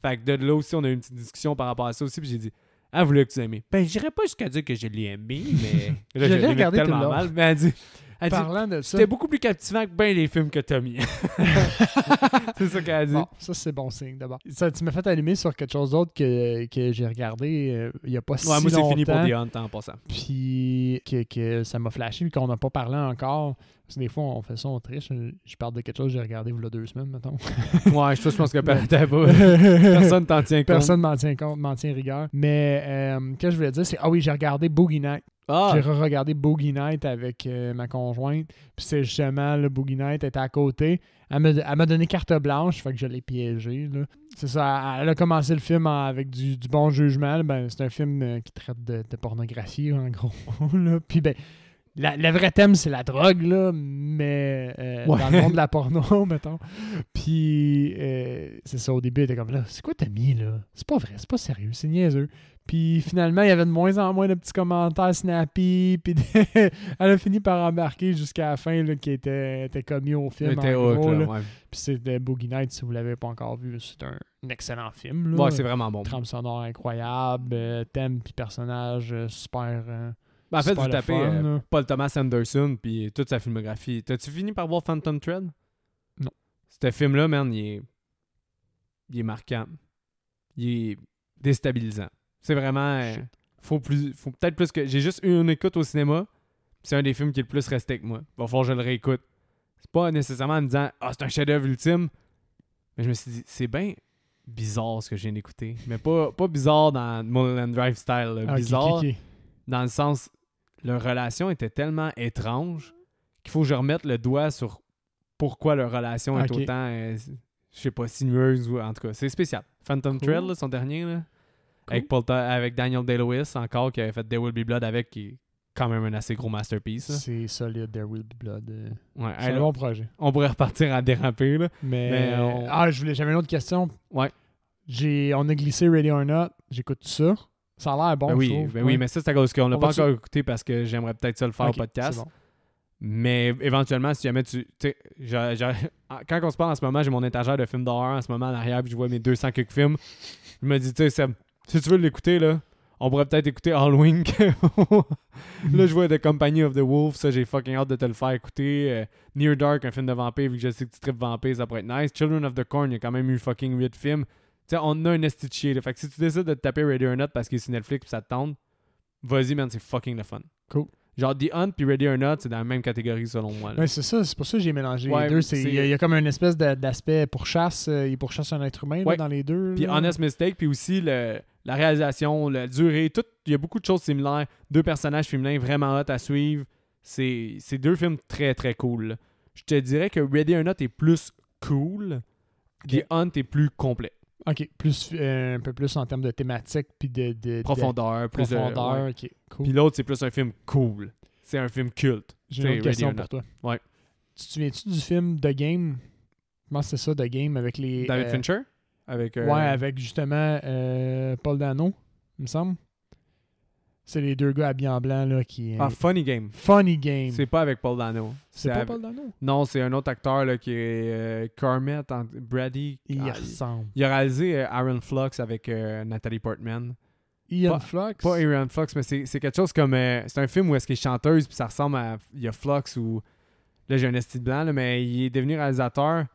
Fait que de là aussi, on a eu une petite discussion par rapport à ça aussi, puis j'ai dit, ah, vous l'avez que tu aimé. Ben, j'irais pas jusqu'à dire que je l'ai aimé, mais. Là, Je l'ai regardé tout le tellement long. mal, mais elle dit, elle dit Parlant de ça. c'était beaucoup plus captivant que bien les films que mis. c'est ça qu'elle a dit. Bon, ça, c'est bon signe d'abord. Ça, tu m'as fait allumer sur quelque chose d'autre que, que j'ai regardé euh, il n'y a pas si ouais, moi, c'est longtemps. fini pour The Hunt en passant. Puis que, que ça m'a flashé, puis qu'on n'a pas parlé encore. Parce que des fois, on fait ça, on triche. Je parle de quelque chose que j'ai regardé il y a deux semaines, mettons. Ouais, je pense que. Personne t'en tient compte. Personne m'en tient compte, m'en tient rigueur. Mais euh, ce que je voulais dire, c'est Ah oui, j'ai regardé Boogie Night. Ah, J'ai re-regardé Boogie Night avec euh, ma conjointe. Puis c'est justement, le Boogie Night était à côté. Elle m'a donné carte blanche, fait que je l'ai piégé. là. C'est ça, elle a commencé le film en- avec du, du bon jugement. Ben, c'est un film euh, qui traite de, de pornographie, en gros. là. Puis ben, la- le vrai thème, c'est la drogue, là, mais euh, Ouais. dans le monde de la porno, mettons. Puis, euh, c'est ça, au début, elle était comme là, c'est quoi t'as mis, là? C'est pas vrai, c'est pas sérieux, c'est niaiseux. Puis finalement, il y avait de moins en moins de petits commentaires snappy. Puis elle a fini par embarquer jusqu'à la fin là, qui était, était commis au film. était en hook, gros, là, là. ouais. Puis c'est Boogie Night, si vous l'avez pas encore vu, c'est un, excellent film. Là. Ouais, c'est vraiment bon. Trame sonore incroyable, euh, thème puis personnage euh, super. euh, Ben, en fait, euh, là. Paul Thomas Anderson puis toute sa filmographie. T'as-tu fini par voir Phantom Thread? Non. Ce film-là, man, il est... il est marquant. Il est déstabilisant. C'est vraiment... euh, faut plus, faut peut-être plus que... J'ai juste eu une écoute au cinéma, C'est un des films qui est le plus resté avec moi. Va falloir que je le réécoute. C'est pas nécessairement en me disant Ah, c'est un chef-d'œuvre ultime. Mais je me suis dit, c'est bien bizarre ce que je viens d'écouter. Mais pas, pas bizarre dans Mulholland Drive style. là. Ah, bizarre dans le sens, leur relation était tellement étrange qu'il faut que je remette le doigt sur pourquoi leur relation est autant, euh, je sais pas, sinueuse ou en tout cas, c'est spécial. Phantom Cool. Thread, là, son dernier, là, Cool. avec, Paul avec Daniel Day-Lewis encore, qui avait fait There Will Be Blood avec, qui est quand même un assez gros masterpiece. C'est solide, There Will Be Blood. euh, Ouais, C'est un bon projet. on pourrait repartir à déraper. Là. Mais, Mais on- ah, je voulais, j'avais une autre question. Ouais. J'ai, on a glissé Ready or Not. J'écoute ça. Ça a l'air bon, Ben je oui, trouve. ben oui, mais ça, c'est à cause qu'on l'a On pas encore écouté parce que j'aimerais peut-être ça le faire au podcast. bon. Mais éventuellement, si jamais tu. j'ai- quand on se parle en ce moment, j'ai mon étagère de films d'horreur en ce moment en arrière, puis je vois mes 200 quelques films. Je me dis, tu sais, si tu veux l'écouter, là, on pourrait peut-être écouter Halloween. là, je vois The Company of the Wolf, ça, j'ai fucking hâte de te le faire écouter. Euh, Near Dark, un film de vampire, vu que je sais que tu tripes vampire, ça pourrait être nice. Children of the Corn, il y a quand même eu fucking 8 films. Tu sais, on a un esti de chier, là. Fait que si tu décides de te taper Ready or Not parce qu'il est sur Netflix, puis ça te tente, vas-y, man, c'est fucking le fun. Cool. Genre, The Hunt puis Ready or Not, c'est dans la même catégorie selon moi. là. Ouais, c'est ça. C'est pour ça que j'ai mélangé Ouais, les deux. Il y, a- il y a comme une espèce d'aspect pourchasse. euh, il pourchasse un être humain là, dans les deux. Puis. Honest Mistake, puis aussi le- la réalisation, la durée, tout, il y a beaucoup de choses similaires. Deux personnages féminins vraiment hot à suivre. C'est c'est deux films très très cool. Je te dirais que Ready or Not est plus cool. Ok. The Hunt est plus complet. Ok, plus, euh, un peu plus en termes de thématique puis de, de- de Profondeur, plus de- profondeur. ouais. Ok, cool. Puis l'autre, c'est plus un film cool. C'est un film culte. J'ai une autre Ready question pour toi. Ouais. Tu te souviens-tu du film The Game? Comment c'est ça, The Game avec les. David euh, Fincher? Avec euh, Ouais, avec justement euh, Paul Dano, il me semble. C'est les deux gars habillés en blanc là qui. Ah, Funny Game. Funny Game. C'est pas avec Paul Dano. C'est pas avec- Paul Dano? Non, c'est un autre acteur là, qui est euh, Carmet, en- Brady. Il Ah, ressemble. Il a réalisé euh, Aaron Flux avec euh, Nathalie Portman. Ian pas- Flux? Pas Aaron Flux, mais c'est quelque chose comme. euh, c'est un film où est-ce qu'il est chanteuse, puis ça ressemble à. Il y a Flux ou. Là, j'ai un esti blanc, là, mais il est devenu réalisateur.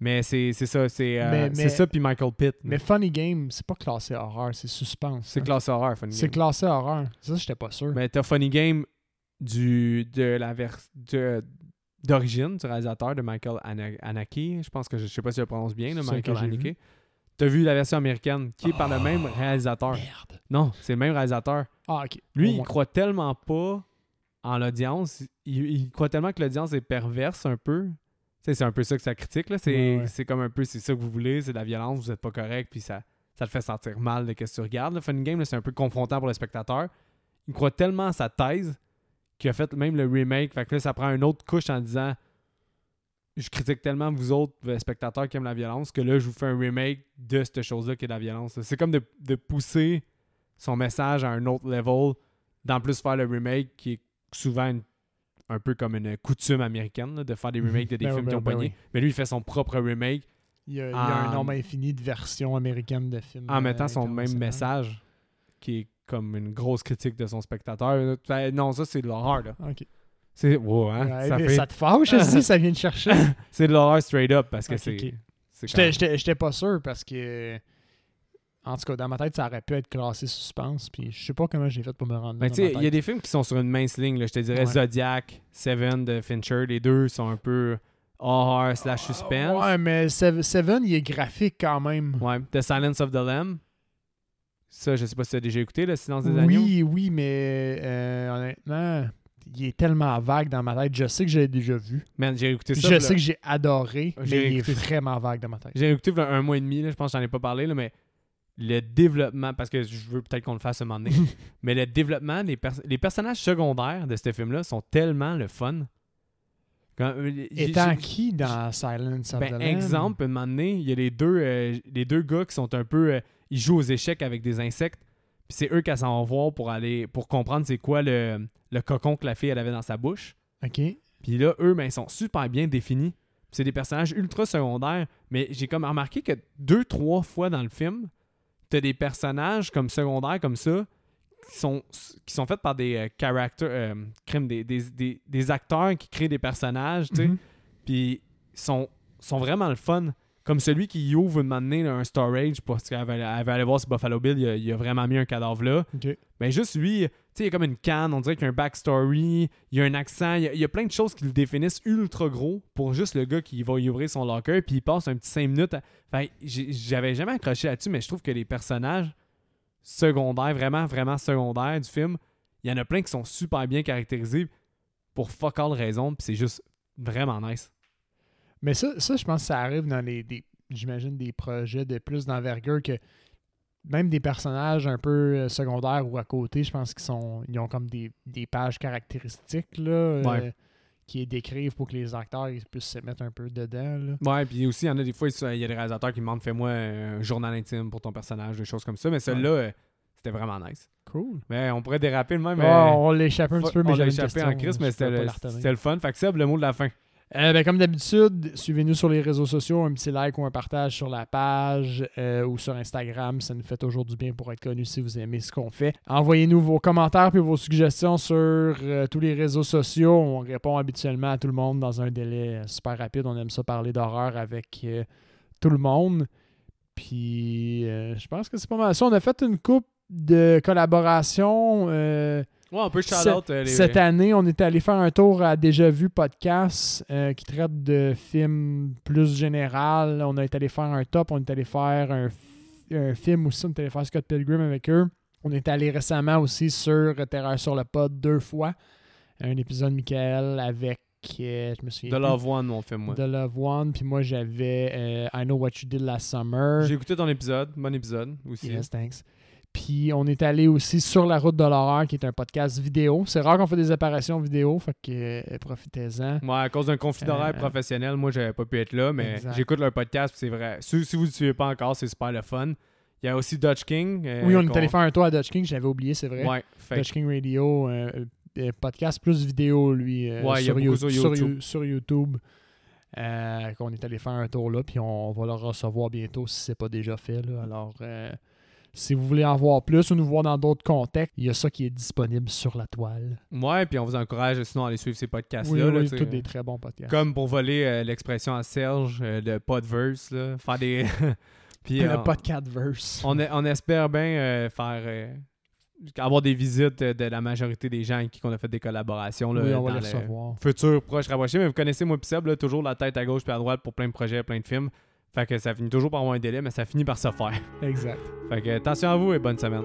Mais c'est c'est ça, c'est euh, c'est ça, puis Michael Pitt. Mais Funny Game, c'est pas classé horreur, c'est suspense. c'est hein. classé horreur, Funny C'est Game. classé horreur. Ça, j'étais pas sûr. Mais t'as Funny Game du, de la d'origine du réalisateur de Michael Haneke. Je pense que je, je sais pas si je le prononce bien, là, C'est Michael Haneke. T'as vu la version américaine qui est par le Ah, même réalisateur. Merde. Non, c'est le même réalisateur. Ah, ok. Lui, il croit tellement pas en l'audience. Il, il croit tellement que l'audience est perverse un peu. C'est un peu ça que ça critique. là. C'est Ouais, ouais. c'est comme un peu, c'est ça que vous voulez, c'est de la violence, vous êtes pas correct, puis ça, ça te fait sentir mal de ce que tu regardes. Le Funny Game, là, c'est un peu confrontant pour le spectateur. Il croit tellement à sa thèse qu'il a fait même le remake. Fait que là, ça prend une autre couche en disant je critique tellement vous autres, les spectateurs qui aiment la violence, que là, je vous fais un remake de cette chose-là qui est la violence. C'est comme de, de pousser son message à un autre level, d'en plus faire le remake qui est souvent une- un peu comme une coutume américaine, là, de faire des Mhm. remakes de des Ben films qui ont ben pogné. oui. Mais lui, il fait son propre remake Il y a, il y a un en- nombre infini de versions américaines de films. en euh, mettant son même message qui est comme une grosse critique de son spectateur. Fait, Non, ça, c'est de l'horreur. là. Ok. C'est wow, hein? Ouais, ça mais fait- ça te fâche aussi, ça vient de chercher. C'est de l'horreur straight up parce que c'est. ok. c'est quand J'étais- même- J'étais j'étais pas sûr parce que. En tout cas, dans ma tête, ça aurait pu être classé suspense. Puis je sais pas comment j'ai fait pour me rendre. Mais dans tu il y a des films qui sont sur une mince ligne. là. Je te dirais Ouais. Zodiac, Seven de Fincher. Les deux sont un peu horror slash suspense. Ouais, mais Sev- Seven, il est graphique quand même. Ouais. The Silence of the Lamb. Ça, je sais pas si tu as déjà écouté, Le Silence des Agneaux. Oui, oui, mais euh, honnêtement, il est tellement vague dans ma tête. Je sais que j'ai déjà vu. Man, j'ai écouté ça. je sais que j'ai adoré, mais il est vraiment vague dans ma tête. J'ai écouté v'là un mois et demi, là, je pense que j'en ai pas parlé, là, mais le développement, parce que je veux peut-être qu'on le fasse un moment donné, mais le développement des pers- les personnages secondaires de ce film-là sont tellement le fun. Quand, euh, Étant qui dans Silence of Ben, the exemple, un moment donné, il y a les deux, euh, les deux gars qui sont un peu. euh, ils jouent aux échecs avec des insectes. Puis c'est eux qui s'en vont voir pour aller pour comprendre c'est quoi le, le cocon que la fille elle avait dans sa bouche. OK. Puis là, eux, ben, ils sont super bien définis. C'est des personnages ultra secondaires. Mais j'ai comme remarqué que deux, trois fois dans le film, t'as des personnages comme secondaires comme ça qui sont, qui sont faits par des euh, characters, euh, des, des, des- des acteurs qui créent des personnages, tu sais. Mhm. Puis sont, sont vraiment le fun. Comme celui qui ouvre une donné, un storage parce qu'elle avait, avait allé voir si Buffalo Bill, il a, il a vraiment mis un cadavre là. Ok. Ben juste lui, tu sais, il y a comme une canne, on dirait qu'il y a un backstory, il y a un accent, il y a, il y a plein de choses qui le définissent ultra gros pour juste le gars qui va y ouvrir son locker, puis il passe un petit 5 minutes. à- j'avais jamais accroché là-dessus, mais je trouve que les personnages secondaires, vraiment, vraiment secondaires du film, il y en a plein qui sont super bien caractérisés pour fuck all raison, puis c'est juste vraiment nice. Mais ça, ça, je pense que ça arrive dans les, des, j'imagine, des projets de plus d'envergure que même des personnages un peu euh, secondaires ou à côté, je pense qu'ils sont ils ont comme des, des pages caractéristiques là, euh, qui décrivent pour que les acteurs ils puissent se mettre un peu dedans. Là. Ouais, puis aussi, il y en a des fois, il y a des réalisateurs qui demandent fais-moi un journal intime pour ton personnage, des choses comme ça, mais celui-là, euh, c'était vraiment nice. Cool. Mais on pourrait déraper le même. Oh, on l'échappe un petit peu, mais j'avais échappé en crise, mais c'était le, le fun. Fait que Seb, le mot de la fin. Euh, ben, comme d'habitude, suivez-nous sur les réseaux sociaux, un petit like ou un partage sur la page euh, ou sur Instagram. Ça nous fait toujours du bien pour être connus si vous aimez ce qu'on fait. Envoyez-nous vos commentaires et vos suggestions sur euh, tous les réseaux sociaux. On répond habituellement à tout le monde dans un délai super rapide. On aime ça parler d'horreur avec tout le monde. Puis, je pense que c'est pas mal ça. On a fait une coupe de collaboration. Ouais, on peut Ce- shout-out euh, les... cette année, on est allé faire un tour à Déjà Vu Podcast euh, qui traite de films plus général. On est allé faire un top, on est allé faire un, film aussi, on est allé faire Scott Pilgrim avec eux. On est allé récemment aussi sur Terreur sur le pod deux fois. Un épisode Michael avec, euh, je me souviens De Love One, mon film, moi. The Love One. Puis moi, j'avais euh, I Know What You Did Last Summer. J'ai écouté ton épisode, bon épisode aussi. Yes, thanks. Puis on est allé aussi sur La Route de l'horreur, qui est un podcast vidéo. C'est rare qu'on fait des apparitions vidéo, fait que euh, profitez-en. Moi, à cause d'un conflit d'horaire Euh, professionnel, moi, j'avais pas pu être là, mais j'écoute leur podcast, c'est vrai. Si, si vous ne suivez pas encore, c'est super le fun. Il y a aussi Dutch King. euh, oui, on est allé faire un tour à Dutch King, j'avais oublié, c'est vrai. Ouais, fait Dutch King Radio, podcast plus vidéo, lui, Ouais, il y a sur, You- YouTube. You- sur YouTube. Qu'on est allé faire un tour là, puis on va le recevoir bientôt si c'est pas déjà fait. là. Alors, euh, si vous voulez en voir plus ou nous voir dans d'autres contextes, il y a ça qui est disponible sur la toile. Ouais, puis on vous encourage sinon à aller suivre ces podcasts-là. oui, là, oui, tous des très bons podcasts. Comme pour voler euh, l'expression à Serge euh, de podverse, là, faire des. puis le euh, podcastverse. on, on espère bien euh, faire. euh, avoir des visites euh, de la majorité des gens avec qui on a fait des collaborations. Là, oui, on va dans les le recevoir. Futur, proche, rapproché. Mais vous connaissez moi Seb, là, toujours la tête à gauche puis à droite pour plein de projets, plein de films. Fait que ça finit toujours par avoir un délai, mais ça finit par se faire. Exact. Fait que attention à vous et bonne semaine.